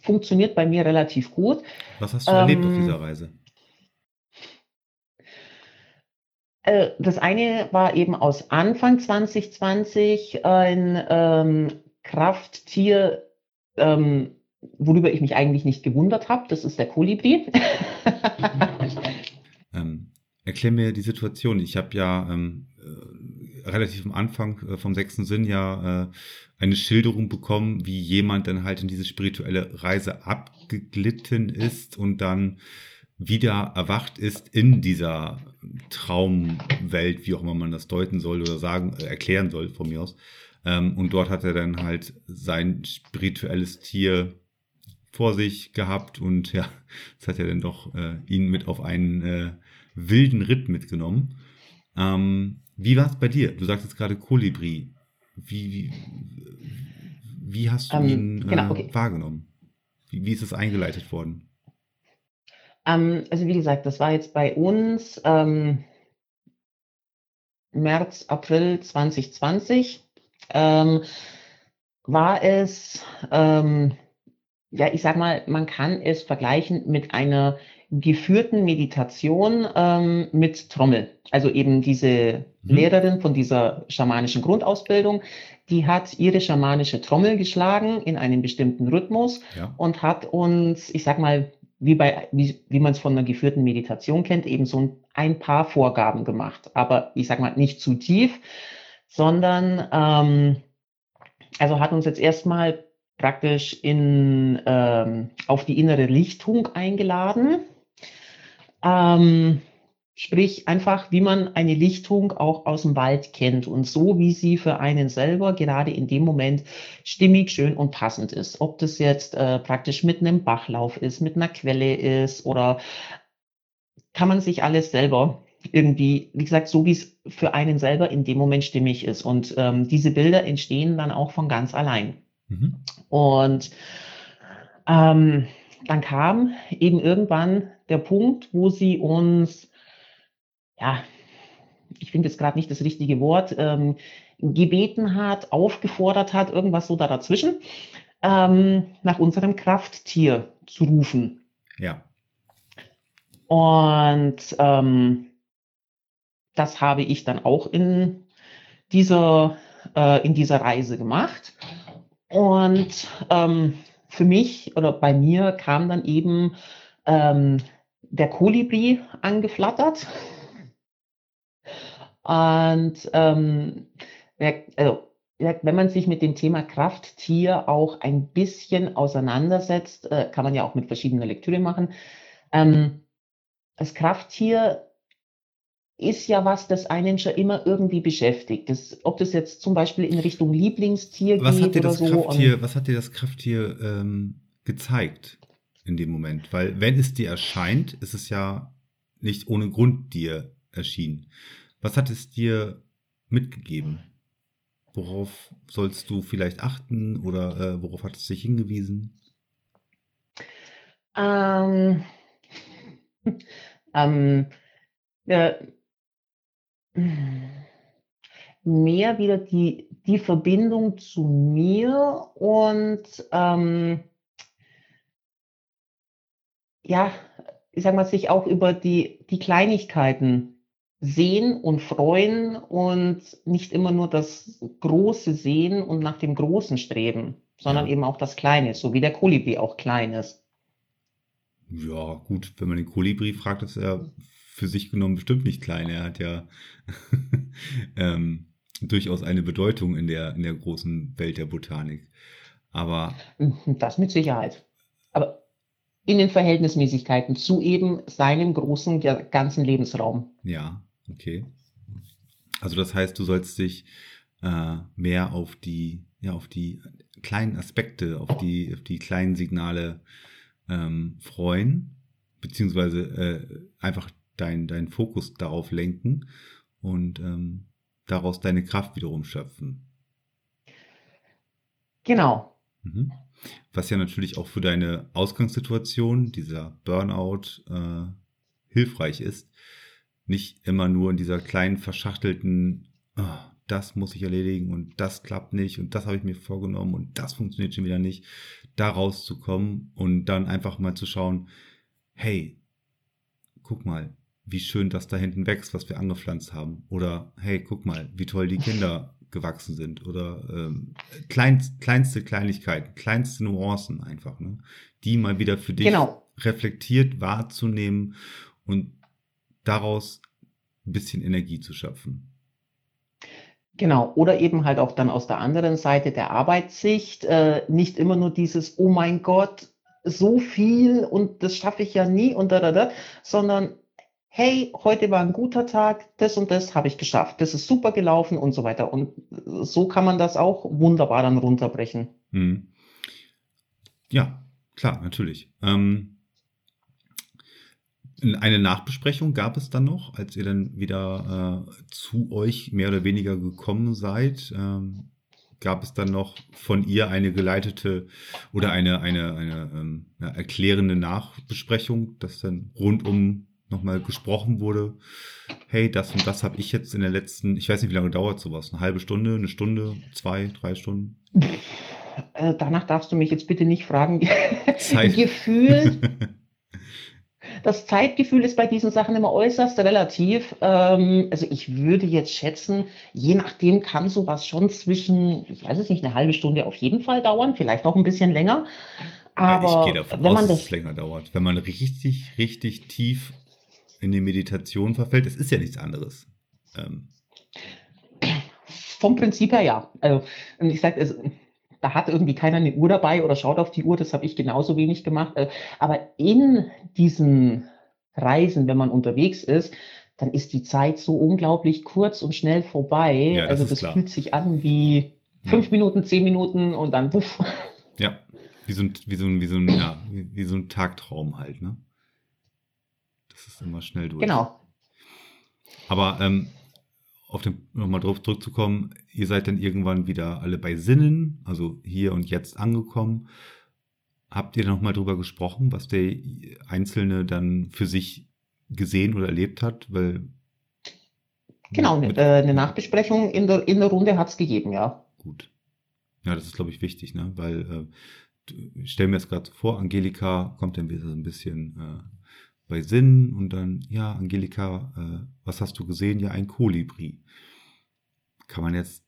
funktioniert bei mir relativ gut. Was hast du ähm, erlebt auf ähm, dieser Reise? Äh, das eine war eben aus Anfang 2020 ein ähm, Krafttier, ähm, worüber ich mich eigentlich nicht gewundert habe. Das ist der Kolibri. [laughs] ähm, erklär mir die Situation. Ich habe ja ähm, äh, relativ am Anfang äh, vom sechsten Sinn ja äh, eine Schilderung bekommen, wie jemand dann halt in diese spirituelle Reise abgeglitten ist und dann wieder erwacht ist in dieser Traumwelt, wie auch immer man das deuten soll oder sagen, äh, erklären soll von mir aus. Ähm, und dort hat er dann halt sein spirituelles Tier vor sich gehabt und [laughs] ja, das hat er dann doch äh, ihn mit auf einen äh, wilden Ritt mitgenommen. Ähm, wie war es bei dir? Du sagst jetzt gerade Kolibri. Wie, wie, wie hast du ähm, ihn genau, okay. wahrgenommen? Wie, wie ist es eingeleitet worden? Ähm, also wie gesagt, das war jetzt bei uns ähm, März, April 2020. Ähm, war es, ähm, ja, ich sag mal, man kann es vergleichen mit einer geführten Meditation ähm, mit Trommel. Also eben diese mhm. Lehrerin von dieser schamanischen Grundausbildung, die hat ihre schamanische Trommel geschlagen in einem bestimmten Rhythmus ja. und hat uns, ich sag mal, wie, bei, wie, wie man es von einer geführten Meditation kennt, eben so ein paar Vorgaben gemacht. Aber ich sag mal nicht zu tief, sondern ähm, also hat uns jetzt erstmal praktisch in, ähm, auf die innere Lichtung eingeladen. Ähm, Sprich einfach, wie man eine Lichtung auch aus dem Wald kennt und so, wie sie für einen selber gerade in dem Moment stimmig, schön und passend ist. Ob das jetzt äh, praktisch mit einem Bachlauf ist, mit einer Quelle ist oder kann man sich alles selber irgendwie, wie gesagt, so wie es für einen selber in dem Moment stimmig ist. Und ähm, diese Bilder entstehen dann auch von ganz allein. Mhm. Und ähm, dann kam eben irgendwann der Punkt, wo sie uns ja, ich finde jetzt gerade nicht das richtige Wort, ähm, gebeten hat, aufgefordert hat, irgendwas so da dazwischen, ähm, nach unserem Krafttier zu rufen. Ja. Und ähm, das habe ich dann auch in dieser, äh, in dieser Reise gemacht. Und ähm, für mich oder bei mir kam dann eben ähm, der Kolibri angeflattert. Und ähm, also, wenn man sich mit dem Thema Krafttier auch ein bisschen auseinandersetzt, äh, kann man ja auch mit verschiedener Lektüre machen. Ähm, das Krafttier ist ja was, das einen schon immer irgendwie beschäftigt. Das, ob das jetzt zum Beispiel in Richtung Lieblingstier was geht das so. Was hat dir das Krafttier ähm, gezeigt in dem Moment? Weil wenn es dir erscheint, ist es ja nicht ohne Grund dir erschienen. Was hat es dir mitgegeben? Worauf sollst du vielleicht achten oder äh, worauf hat es dich hingewiesen? Ähm, [laughs] ähm, äh, mehr wieder die, die Verbindung zu mir und ähm, ja, ich sag mal, sich auch über die, die Kleinigkeiten sehen und freuen und nicht immer nur das Große sehen und nach dem Großen streben, sondern ja. eben auch das Kleine, so wie der Kolibri auch klein ist. Ja, gut, wenn man den Kolibri fragt, ist er für sich genommen bestimmt nicht klein. Er hat ja, [laughs] ähm, durchaus eine Bedeutung in der, in der großen Welt der Botanik. Aber. [laughs] Das mit Sicherheit. Aber in den Verhältnismäßigkeiten zu eben seinem großen ganzen Lebensraum. Ja, okay. Also das heißt, du sollst dich äh, mehr auf die, ja, auf die kleinen Aspekte, auf die, auf die kleinen Signale ähm, freuen, beziehungsweise äh, einfach deinen dein Fokus darauf lenken und ähm, daraus deine Kraft wiederum schöpfen. Genau. Mhm. Was ja natürlich auch für deine Ausgangssituation, dieser Burnout, äh, hilfreich ist. Nicht immer nur in dieser kleinen, verschachtelten, oh, das muss ich erledigen und das klappt nicht und das habe ich mir vorgenommen und das funktioniert schon wieder nicht, da rauszukommen und dann einfach mal zu schauen, hey, guck mal, wie schön das da hinten wächst, was wir angepflanzt haben. Oder hey, guck mal, wie toll die Kinder [laughs] gewachsen sind. Oder ähm, kleinst, kleinste Kleinigkeiten, kleinste Nuancen einfach, ne? die mal wieder für dich genau. reflektiert wahrzunehmen und daraus ein bisschen Energie zu schöpfen. Genau, oder eben halt auch dann aus der anderen Seite der Arbeitssicht, äh, nicht immer nur dieses, oh mein Gott, so viel und das schaffe ich ja nie und da, da, da, sondern hey, heute war ein guter Tag, das und das habe ich geschafft, das ist super gelaufen und so weiter. Und so kann man das auch wunderbar dann runterbrechen. Hm. Ja, klar, natürlich. Ähm, eine Nachbesprechung gab es dann noch, als ihr dann wieder äh, zu euch mehr oder weniger gekommen seid. Ähm, gab es dann noch von ihr eine geleitete oder eine, eine, eine ähm, ja, erklärende Nachbesprechung, das dann rund um nochmal gesprochen wurde, hey, das und das habe ich jetzt in der letzten, ich weiß nicht, wie lange dauert sowas, eine halbe Stunde, eine Stunde, zwei, drei Stunden? Äh, danach darfst du mich jetzt bitte nicht fragen. Zeit. [laughs] [laughs] Das Zeitgefühl ist bei diesen Sachen immer äußerst relativ. Ähm, also ich würde jetzt schätzen, je nachdem kann sowas schon zwischen, ich weiß es nicht, eine halbe Stunde auf jeden Fall dauern, vielleicht noch ein bisschen länger. Aber ich gehe davon wenn aus, man das, dass es länger dauert. Wenn man richtig, richtig tief in die Meditation verfällt. Es ist ja nichts anderes. Ähm. Vom Prinzip her ja. Also, ich sage, da hat irgendwie keiner eine Uhr dabei oder schaut auf die Uhr, das habe ich genauso wenig gemacht. Äh, aber in diesen Reisen, wenn man unterwegs ist, dann ist die Zeit so unglaublich kurz und schnell vorbei. Ja, das also das klar. fühlt sich an wie fünf ja. Minuten, zehn Minuten und dann puff. Ja, wie so ein, wie so ein, wie so ein, ja, wie so ein Tagtraum halt, ne? Das ist immer schnell durch. Genau. Aber ähm, auf den nochmal drauf zurückzukommen, ihr seid dann irgendwann wieder alle bei Sinnen, also hier und jetzt angekommen. Habt ihr nochmal drüber gesprochen, was der Einzelne dann für sich gesehen oder erlebt hat? Weil genau, eine, eine Nachbesprechung in der, in der Runde hat es gegeben, ja. Gut. Ja, das ist, glaube ich, wichtig, ne? Weil äh, ich stelle mir jetzt gerade vor, Angelika kommt dann wieder so ein bisschen äh, bei Sinn und dann, ja, Angelika, äh, was hast du gesehen? Ja, ein Kolibri. Kann man jetzt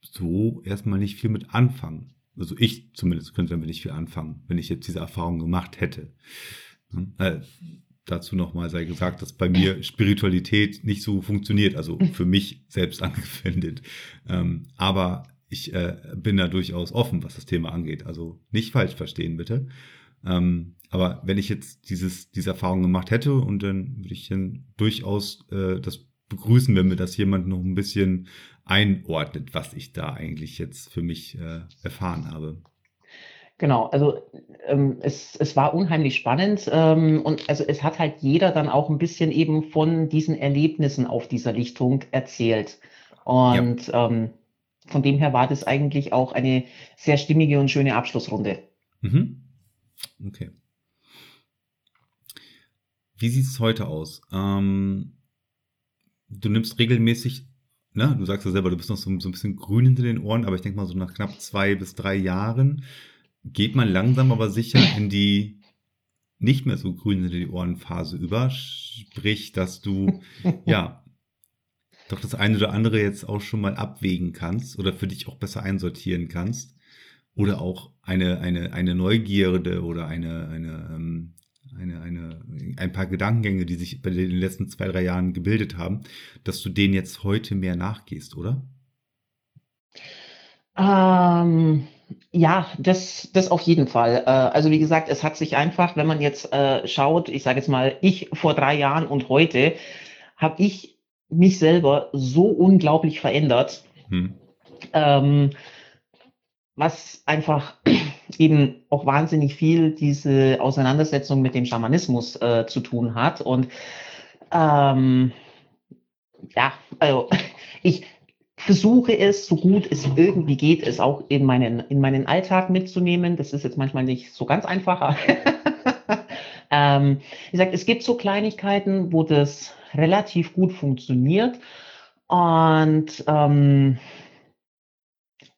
so erstmal nicht viel mit anfangen. Also ich zumindest könnte damit nicht viel anfangen, wenn ich jetzt diese Erfahrung gemacht hätte. Äh, dazu nochmal sei gesagt, dass bei mir Spiritualität nicht so funktioniert, also für mich selbst [laughs] angewendet. Ähm, aber ich äh, bin da durchaus offen, was das Thema angeht. Also nicht falsch verstehen, bitte. Ähm, aber wenn ich jetzt dieses, diese Erfahrung gemacht hätte und dann würde ich dann durchaus äh, das begrüßen, wenn mir das jemand noch ein bisschen einordnet, was ich da eigentlich jetzt für mich äh, erfahren habe. Genau, also ähm, es, es war unheimlich spannend ähm, und also es hat halt jeder dann auch ein bisschen eben von diesen Erlebnissen auf dieser Richtung erzählt. Und ja. ähm, von dem her war das eigentlich auch eine sehr stimmige und schöne Abschlussrunde. Mhm. Okay. Wie sieht es heute aus? Ähm, du nimmst regelmäßig, ne, du sagst ja selber, du bist noch so, so ein bisschen grün hinter den Ohren, aber ich denke mal, so nach knapp zwei bis drei Jahren geht man langsam aber sicher in die nicht mehr so grün hinter die Ohren Phase über. Sprich, dass du, [laughs] ja, doch das eine oder andere jetzt auch schon mal abwägen kannst oder für dich auch besser einsortieren kannst oder auch eine, eine, eine Neugierde oder eine, eine, ähm, eine, eine, ein paar Gedankengänge, die sich bei den letzten zwei, drei Jahren gebildet haben, dass du denen jetzt heute mehr nachgehst, oder? Ähm, ja, das, das auf jeden Fall. Äh, also wie gesagt, es hat sich einfach, wenn man jetzt äh, schaut, ich sage jetzt mal, ich vor drei Jahren und heute, habe ich mich selber so unglaublich verändert, hm. ähm, was einfach eben auch wahnsinnig viel diese Auseinandersetzung mit dem Schamanismus äh, zu tun hat. Und ähm, ja, also [laughs] ich versuche es, so gut es irgendwie geht, es auch in meinen, in meinen Alltag mitzunehmen. Das ist jetzt manchmal nicht so ganz einfach. [laughs] ähm, wie gesagt, es gibt so Kleinigkeiten, wo das relativ gut funktioniert. Und ähm,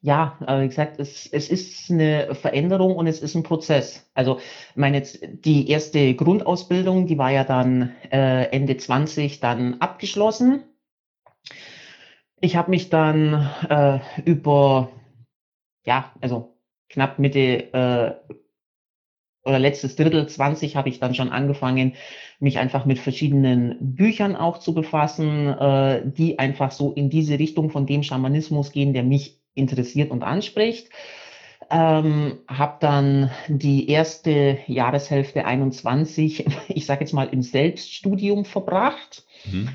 ja, wie gesagt, es, es ist eine Veränderung und es ist ein Prozess. Also, ich meine, jetzt die erste Grundausbildung, die war ja dann äh, Ende 20 dann abgeschlossen. Ich habe mich dann äh, über, ja, also knapp Mitte äh, oder letztes Drittel 20 habe ich dann schon angefangen, mich einfach mit verschiedenen Büchern auch zu befassen, äh, die einfach so in diese Richtung von dem Schamanismus gehen, der mich interessiert und anspricht. Ähm, habe dann die erste Jahreshälfte 21, [laughs] ich sage jetzt mal, im Selbststudium verbracht. Mhm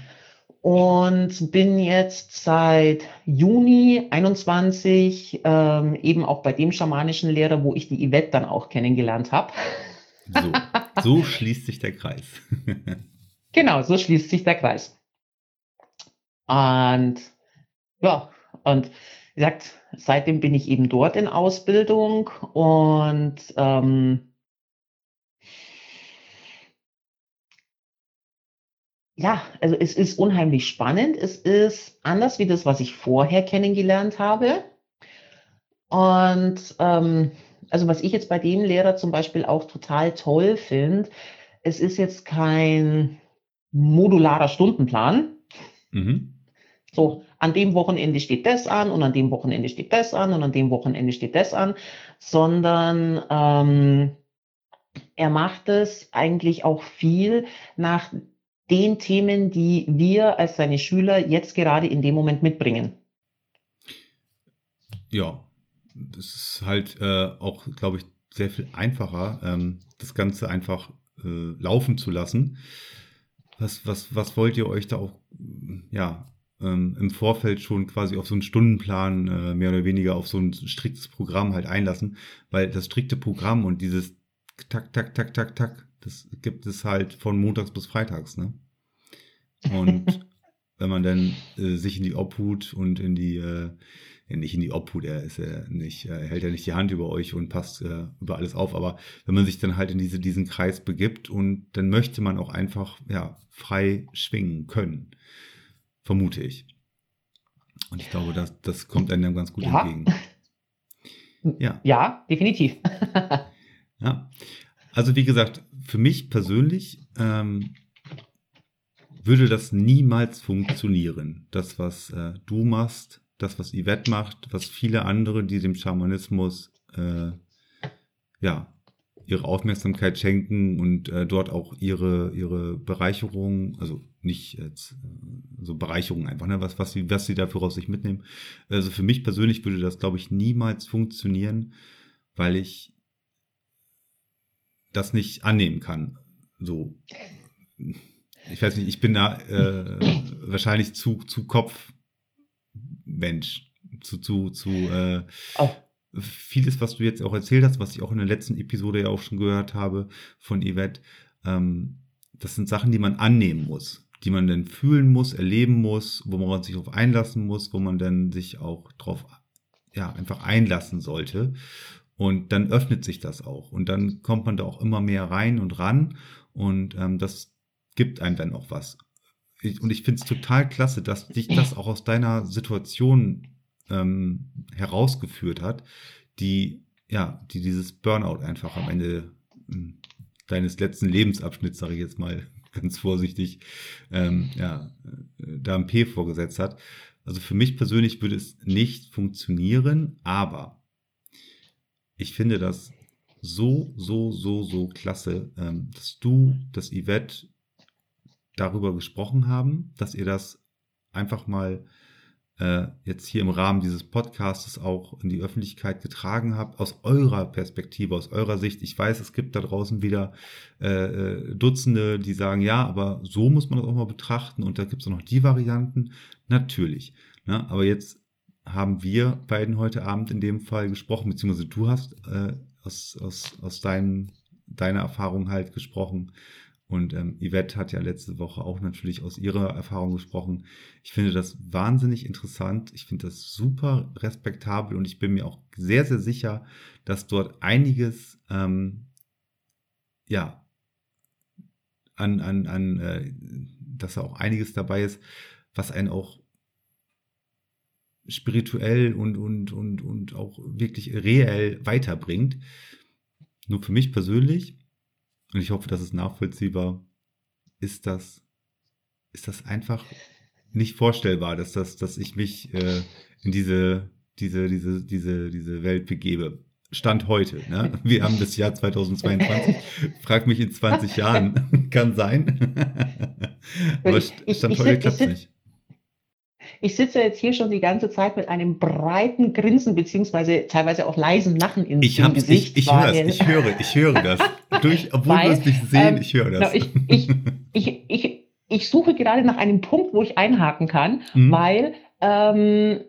und bin jetzt seit Juni 21 ähm, eben auch bei dem schamanischen Lehrer, wo ich die Yvette dann auch kennengelernt habe. So, [laughs] so schließt sich der Kreis. [laughs] genau, so schließt sich der Kreis. Und ja, und wie gesagt, seitdem bin ich eben dort in Ausbildung und ähm, ja, also es ist unheimlich spannend. Es ist anders wie das, was ich vorher kennengelernt habe. Und ähm, also was ich jetzt bei dem Lehrer zum Beispiel auch total toll finde, es ist jetzt kein modularer Stundenplan. Mhm. So, an dem Wochenende steht das an und an dem Wochenende steht das an und an dem Wochenende steht das an, sondern ähm, er macht es eigentlich auch viel nach den Themen, die wir als seine Schüler jetzt gerade in dem Moment mitbringen. Ja, das ist halt äh, auch, glaube ich, sehr viel einfacher, ähm, das Ganze einfach äh, laufen zu lassen. Was, was, was wollt ihr euch da auch, ja, ähm, im Vorfeld schon quasi auf so einen Stundenplan, äh, mehr oder weniger auf so ein striktes Programm halt einlassen? Weil das strikte Programm und dieses Tak, tak, tak, tak, tak, das gibt es halt von montags bis freitags, ne? Und [laughs] wenn man dann äh, sich in die Obhut und in die, äh, nicht in die Obhut, er ist ja nicht, er hält ja nicht die Hand über euch und passt äh, über alles auf, aber wenn man sich dann halt in diese, diesen Kreis begibt und dann möchte man auch einfach, ja, frei schwingen können. Vermute ich. Und ich glaube, das, das kommt einem ganz gut ja. entgegen. [laughs] Ja. Ja, definitiv. [laughs] ja. Also wie gesagt, für mich persönlich ähm, würde das niemals funktionieren. Das, was äh, du machst, das, was Yvette macht, was viele andere, die dem Schamanismus äh, ja, ihre Aufmerksamkeit schenken und äh, dort auch ihre, ihre Bereicherung, also nicht jetzt äh, so Bereicherung einfach, ne, was, was, sie, was sie dafür aus sich mitnehmen. Also für mich persönlich würde das, glaube ich, niemals funktionieren, weil ich das nicht annehmen kann. So. Ich weiß nicht, ich bin da äh, wahrscheinlich zu, zu Kopfmensch. Zu, zu, zu äh, oh. Vieles, was du jetzt auch erzählt hast, was ich auch in der letzten Episode ja auch schon gehört habe von Yvette, ähm, das sind Sachen, die man annehmen muss, die man dann fühlen muss, erleben muss, wo man sich darauf einlassen muss, wo man dann sich auch drauf ja, einfach einlassen sollte. Und dann öffnet sich das auch. Und dann kommt man da auch immer mehr rein und ran. Und ähm, das gibt einem dann auch was. Ich, und ich finde es total klasse, dass dich das auch aus deiner Situation ähm, herausgeführt hat, die, ja, die dieses Burnout einfach am Ende äh, deines letzten Lebensabschnitts, sage ich jetzt mal [laughs] ganz vorsichtig, ähm, ja, äh, da ein P vorgesetzt hat. Also für mich persönlich würde es nicht funktionieren, aber ich finde das so, so, so, so klasse, ähm, dass du, das Yvette darüber gesprochen haben, dass ihr das einfach mal äh, jetzt hier im Rahmen dieses Podcasts auch in die Öffentlichkeit getragen habt, aus eurer Perspektive, aus eurer Sicht. Ich weiß, es gibt da draußen wieder äh, äh Dutzende, die sagen, ja, aber so muss man das auch mal betrachten und da gibt es auch noch die Varianten. Natürlich. Ne? Aber jetzt haben wir beiden heute Abend in dem Fall gesprochen, beziehungsweise du hast äh, aus, aus, aus dein, deiner Erfahrung halt gesprochen. Und ähm, Yvette hat ja letzte Woche auch natürlich aus ihrer Erfahrung gesprochen. Ich finde das wahnsinnig interessant. Ich finde das super respektabel und ich bin mir auch sehr, sehr sicher, dass dort einiges, ähm, ja, an, an, an, äh, dass da auch einiges dabei ist, was einen auch spirituell und, und, und, und auch wirklich reell weiterbringt. Nur für mich persönlich und ich hoffe, das ist nachvollziehbar, ist das, ist das einfach nicht vorstellbar, dass das, dass ich mich äh, in diese, diese, diese, diese, diese Welt begebe. Stand heute. Ne? [laughs] Wir haben das Jahr 2022. Frag mich in 20 Jahren. [laughs] Kann sein. [laughs] Aber Stand ich, ich, heute klappt es nicht. Ich sitze jetzt hier schon die ganze Zeit mit einem breiten Grinsen beziehungsweise teilweise auch leisen Lachen in, ich im Gesicht. Ich, ich höre es, ich höre, ich höre das. Durch, obwohl weil, wir es nicht sehen, ähm, ich höre das. ich, ich, ich, ich, ich suche gerade nach einem Punkt, wo ich einhaken kann, mhm. weil ähm,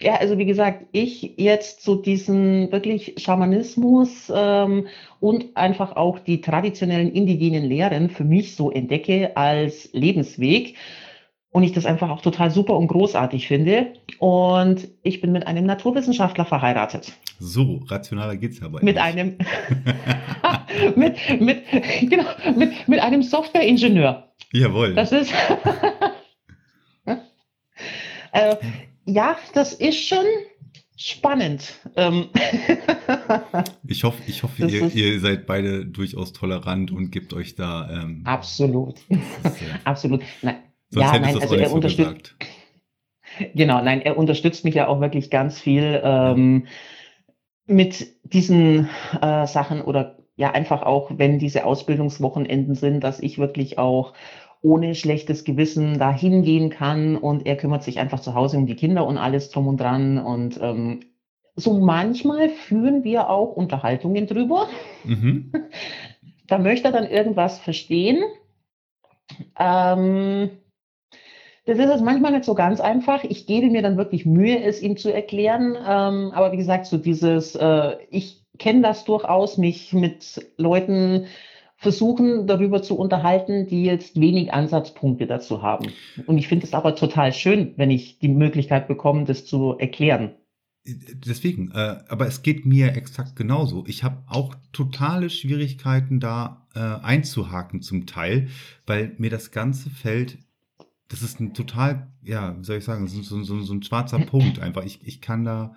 ja, also wie gesagt, ich jetzt so diesen wirklich Schamanismus ähm, und einfach auch die traditionellen indigenen Lehren für mich so entdecke als Lebensweg und ich das einfach auch total super und großartig finde. Und ich bin mit einem Naturwissenschaftler verheiratet. So, rationaler geht's ja bei Mit einem, [laughs] [laughs] mit, mit, genau, mit, mit einem Softwareingenieur. Jawohl. Das ist, [laughs] äh, ja, das ist schon spannend. Ähm, ich hoffe, ich hoffe ihr, ihr, seid beide durchaus tolerant und gebt euch da. Ähm, absolut. Äh, absolut. Nein, Sonst ja, nein, also er so unterstützt. Genau, nein, er unterstützt mich ja auch wirklich ganz viel ähm, mit diesen äh, Sachen oder ja einfach auch, wenn diese Ausbildungswochenenden sind, dass ich wirklich auch ohne schlechtes Gewissen da hingehen kann und er kümmert sich einfach zu Hause um die Kinder und alles drum und dran und ähm, so manchmal führen wir auch Unterhaltungen drüber. Mhm. [laughs] Da möchte er dann irgendwas verstehen. Ähm, das ist es manchmal nicht so ganz einfach. Ich gebe mir dann wirklich Mühe, es ihm zu erklären. Ähm, aber wie gesagt, so dieses, äh, ich kenne das durchaus, mich mit Leuten versuchen, darüber zu unterhalten, die jetzt wenig Ansatzpunkte dazu haben. Und ich finde es aber total schön, wenn ich die Möglichkeit bekomme, das zu erklären. Deswegen, äh, aber es geht mir exakt genauso. Ich habe auch totale Schwierigkeiten da äh, einzuhaken zum Teil, weil mir das ganze Feld das ist ein total, ja, wie soll ich sagen, so, so, so, ein schwarzer Punkt einfach. Ich, ich kann da,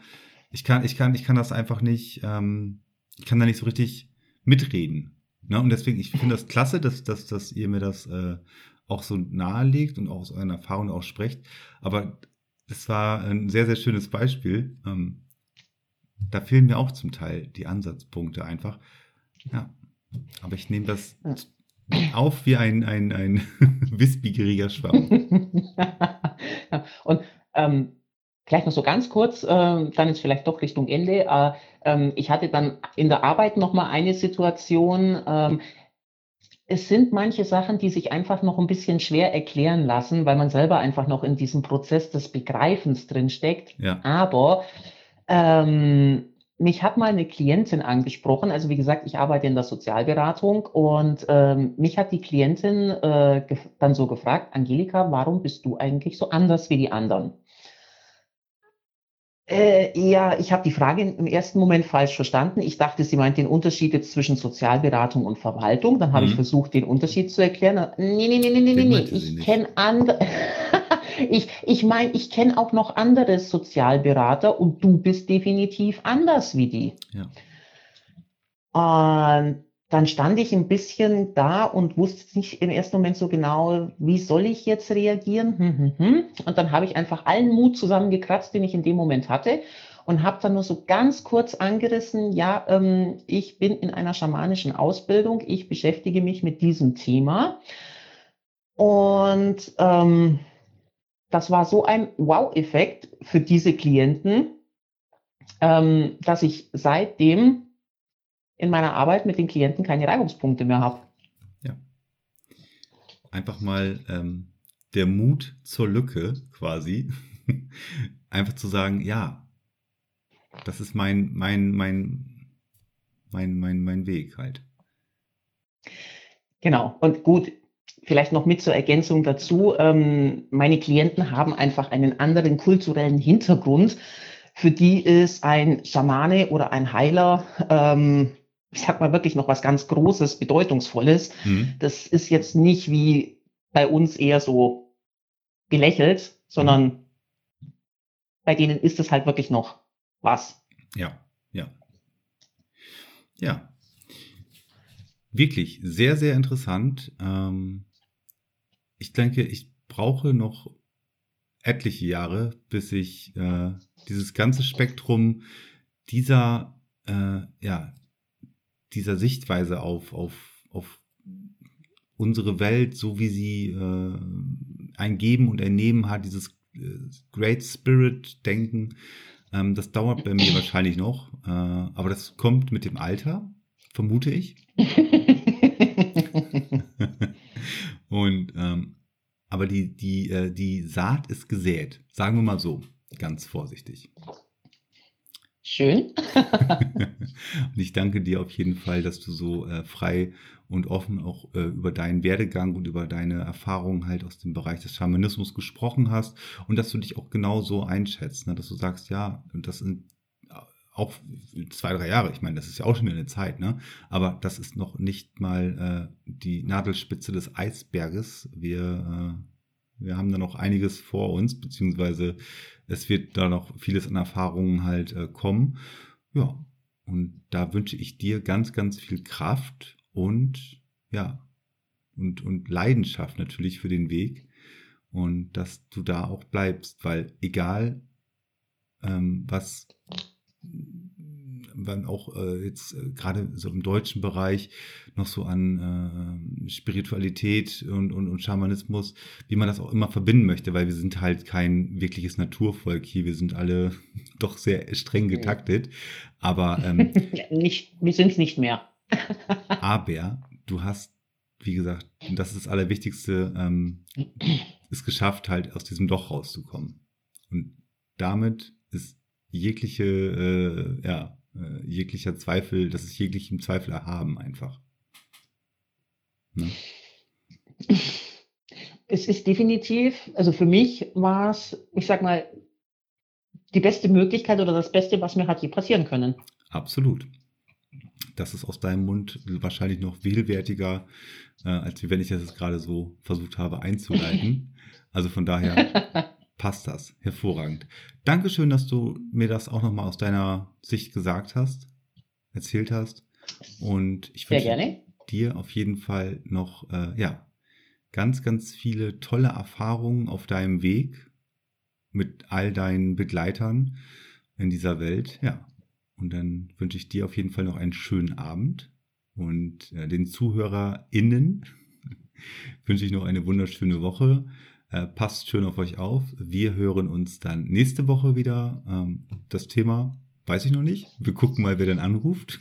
ich kann, ich kann, ich kann das einfach nicht, ähm, ich kann da nicht so richtig mitreden. Ne? Und deswegen, ich finde das klasse, dass, dass, dass ihr mir das äh, auch so nahelegt und auch aus euren Erfahrungen auch sprecht. Aber das war ein sehr, sehr schönes Beispiel. Ähm, da fehlen mir auch zum Teil die Ansatzpunkte einfach. Ja. Aber ich nehme das auf wie ein, ein, ein [laughs] wissbigiger Schwamm. [laughs] Und ähm, vielleicht noch so ganz kurz, äh, dann ist vielleicht doch Richtung Ende. Äh, ähm, ich hatte dann in der Arbeit noch mal eine Situation. Ähm, es sind manche Sachen, die sich einfach noch ein bisschen schwer erklären lassen, weil man selber einfach noch in diesem Prozess des Begreifens drinsteckt. Ja. Aber ähm, mich hat mal eine Klientin angesprochen, also wie gesagt, ich arbeite in der Sozialberatung und ähm, mich hat die Klientin äh, dann so gefragt, Angelika, warum bist du eigentlich so anders wie die anderen? Äh, ja, ich habe die Frage im ersten Moment falsch verstanden. Ich dachte, sie meint den Unterschied jetzt zwischen Sozialberatung und Verwaltung. Dann habe mhm. ich versucht, den Unterschied zu erklären. Nee, nee, nee, nee, nee, nee, ich kenne andere. Ich, ich meine, ich kenne auch noch andere Sozialberater und du bist definitiv anders wie die. Ja. Und dann stand ich ein bisschen da und wusste nicht im ersten Moment so genau, wie soll ich jetzt reagieren. Hm, hm, hm. Und dann habe ich einfach allen Mut zusammengekratzt, den ich in dem Moment hatte und habe dann nur so ganz kurz angerissen, ja, ähm, ich bin in einer schamanischen Ausbildung, ich beschäftige mich mit diesem Thema. Und ähm, das war so ein Wow-Effekt für diese Klienten, ähm, dass ich seitdem in meiner Arbeit mit den Klienten keine Reibungspunkte mehr habe. Ja. Einfach mal ähm, der Mut zur Lücke quasi. [laughs] Einfach zu sagen, ja, das ist mein, mein, mein, mein, mein, mein Weg halt. Genau. Und gut, vielleicht noch mit zur Ergänzung dazu. Ähm, meine Klienten haben einfach einen anderen kulturellen Hintergrund. Für die ist ein Schamane oder ein Heiler, ähm, ich sag mal wirklich noch was ganz Großes, Bedeutungsvolles. Mhm. Das ist jetzt nicht wie bei uns eher so gelächelt, sondern mhm. bei denen ist es halt wirklich noch was. Ja, ja. Ja. Wirklich sehr, sehr interessant. Ähm, ich denke, ich brauche noch etliche Jahre, bis ich äh, dieses ganze Spektrum dieser, äh, ja, dieser Sichtweise auf, auf, auf unsere Welt, so wie sie äh, ein Geben und ein Nehmen hat, dieses äh, Great Spirit Denken, ähm, das dauert bei mir wahrscheinlich noch, äh, aber das kommt mit dem Alter, vermute ich. [laughs] und ähm, aber die, die, äh, die Saat ist gesät, sagen wir mal so, ganz vorsichtig. Schön. [laughs] [laughs] und ich danke dir auf jeden Fall, dass du so äh, frei und offen auch äh, über deinen Werdegang und über deine Erfahrungen halt aus dem Bereich des Schamanismus gesprochen hast und dass du dich auch genau so einschätzt, ne? dass du sagst, ja, das sind auch zwei, drei Jahre, ich meine, das ist ja auch schon eine Zeit, ne? Aber das ist noch nicht mal äh, die Nadelspitze des Eisberges. Wir, äh, wir haben da noch einiges vor uns, beziehungsweise es wird da noch vieles an Erfahrungen halt äh, kommen. Ja, und da wünsche ich dir ganz, ganz viel Kraft und ja, und, und Leidenschaft natürlich für den Weg und dass du da auch bleibst, weil egal ähm, was wann auch äh, jetzt äh, gerade so im deutschen Bereich noch so an äh, Spiritualität und, und, und Schamanismus, wie man das auch immer verbinden möchte, weil wir sind halt kein wirkliches Naturvolk hier. Wir sind alle [laughs] doch sehr streng getaktet. Aber ähm, [laughs] nicht, wir sind es nicht mehr. [laughs] aber du hast, wie gesagt, das ist das Allerwichtigste, ähm, es geschafft, halt aus diesem Loch rauszukommen. Und damit ist jegliche, äh, ja, äh, jeglicher Zweifel, das ist jeglichem Zweifel erhaben einfach. Ne? Es ist definitiv, also für mich war es, ich sag mal, die beste Möglichkeit oder das Beste, was mir hat je passieren können. Absolut. Das ist aus deinem Mund wahrscheinlich noch vielwertiger, äh, als wenn ich das jetzt gerade so versucht habe einzuleiten. [laughs] Also von daher [laughs] passt das. Hervorragend. Dankeschön, dass du mir das auch nochmal aus deiner Sicht gesagt hast, erzählt hast. Und ich wünsche dir auf jeden Fall noch, äh, ja, ganz, ganz viele tolle Erfahrungen auf deinem Weg mit all deinen Begleitern in dieser Welt. Ja. Und dann wünsche ich dir auf jeden Fall noch einen schönen Abend und äh, den ZuhörerInnen [laughs] wünsche ich noch eine wunderschöne Woche. Äh, passt schön auf euch auf. Wir hören uns dann nächste Woche wieder. Ähm, das Thema weiß ich noch nicht. Wir gucken mal, wer dann anruft.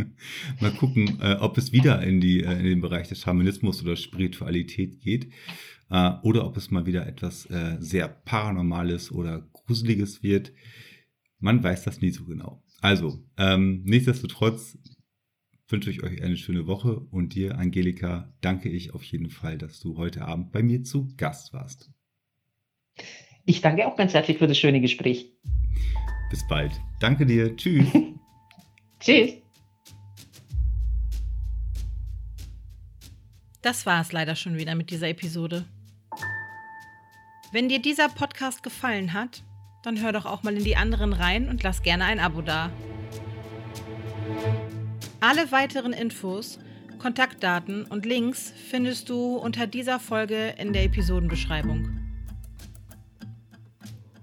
[laughs] mal gucken, äh, ob es wieder in, die, äh, in den Bereich des Schamanismus oder Spiritualität geht. Äh, oder ob es mal wieder etwas äh, sehr Paranormales oder Gruseliges wird. Man weiß das nie so genau. Also, ähm, nichtsdestotrotz wünsche ich euch eine schöne Woche und dir, Angelika, danke ich auf jeden Fall, dass du heute Abend bei mir zu Gast warst. Ich danke auch ganz herzlich für das schöne Gespräch. Bis bald. Danke dir. Tschüss. [laughs] Tschüss. Das war es leider schon wieder mit dieser Episode. Wenn dir dieser Podcast gefallen hat, dann hör doch auch mal in die anderen rein und lass gerne ein Abo da. Alle weiteren Infos, Kontaktdaten und Links findest du unter dieser Folge in der Episodenbeschreibung.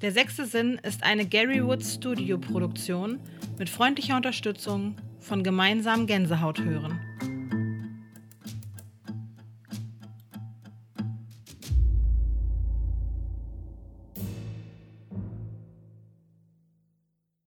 Der sechste Sinn ist eine Gary Woods Studio Produktion mit freundlicher Unterstützung von gemeinsam Gänsehaut hören.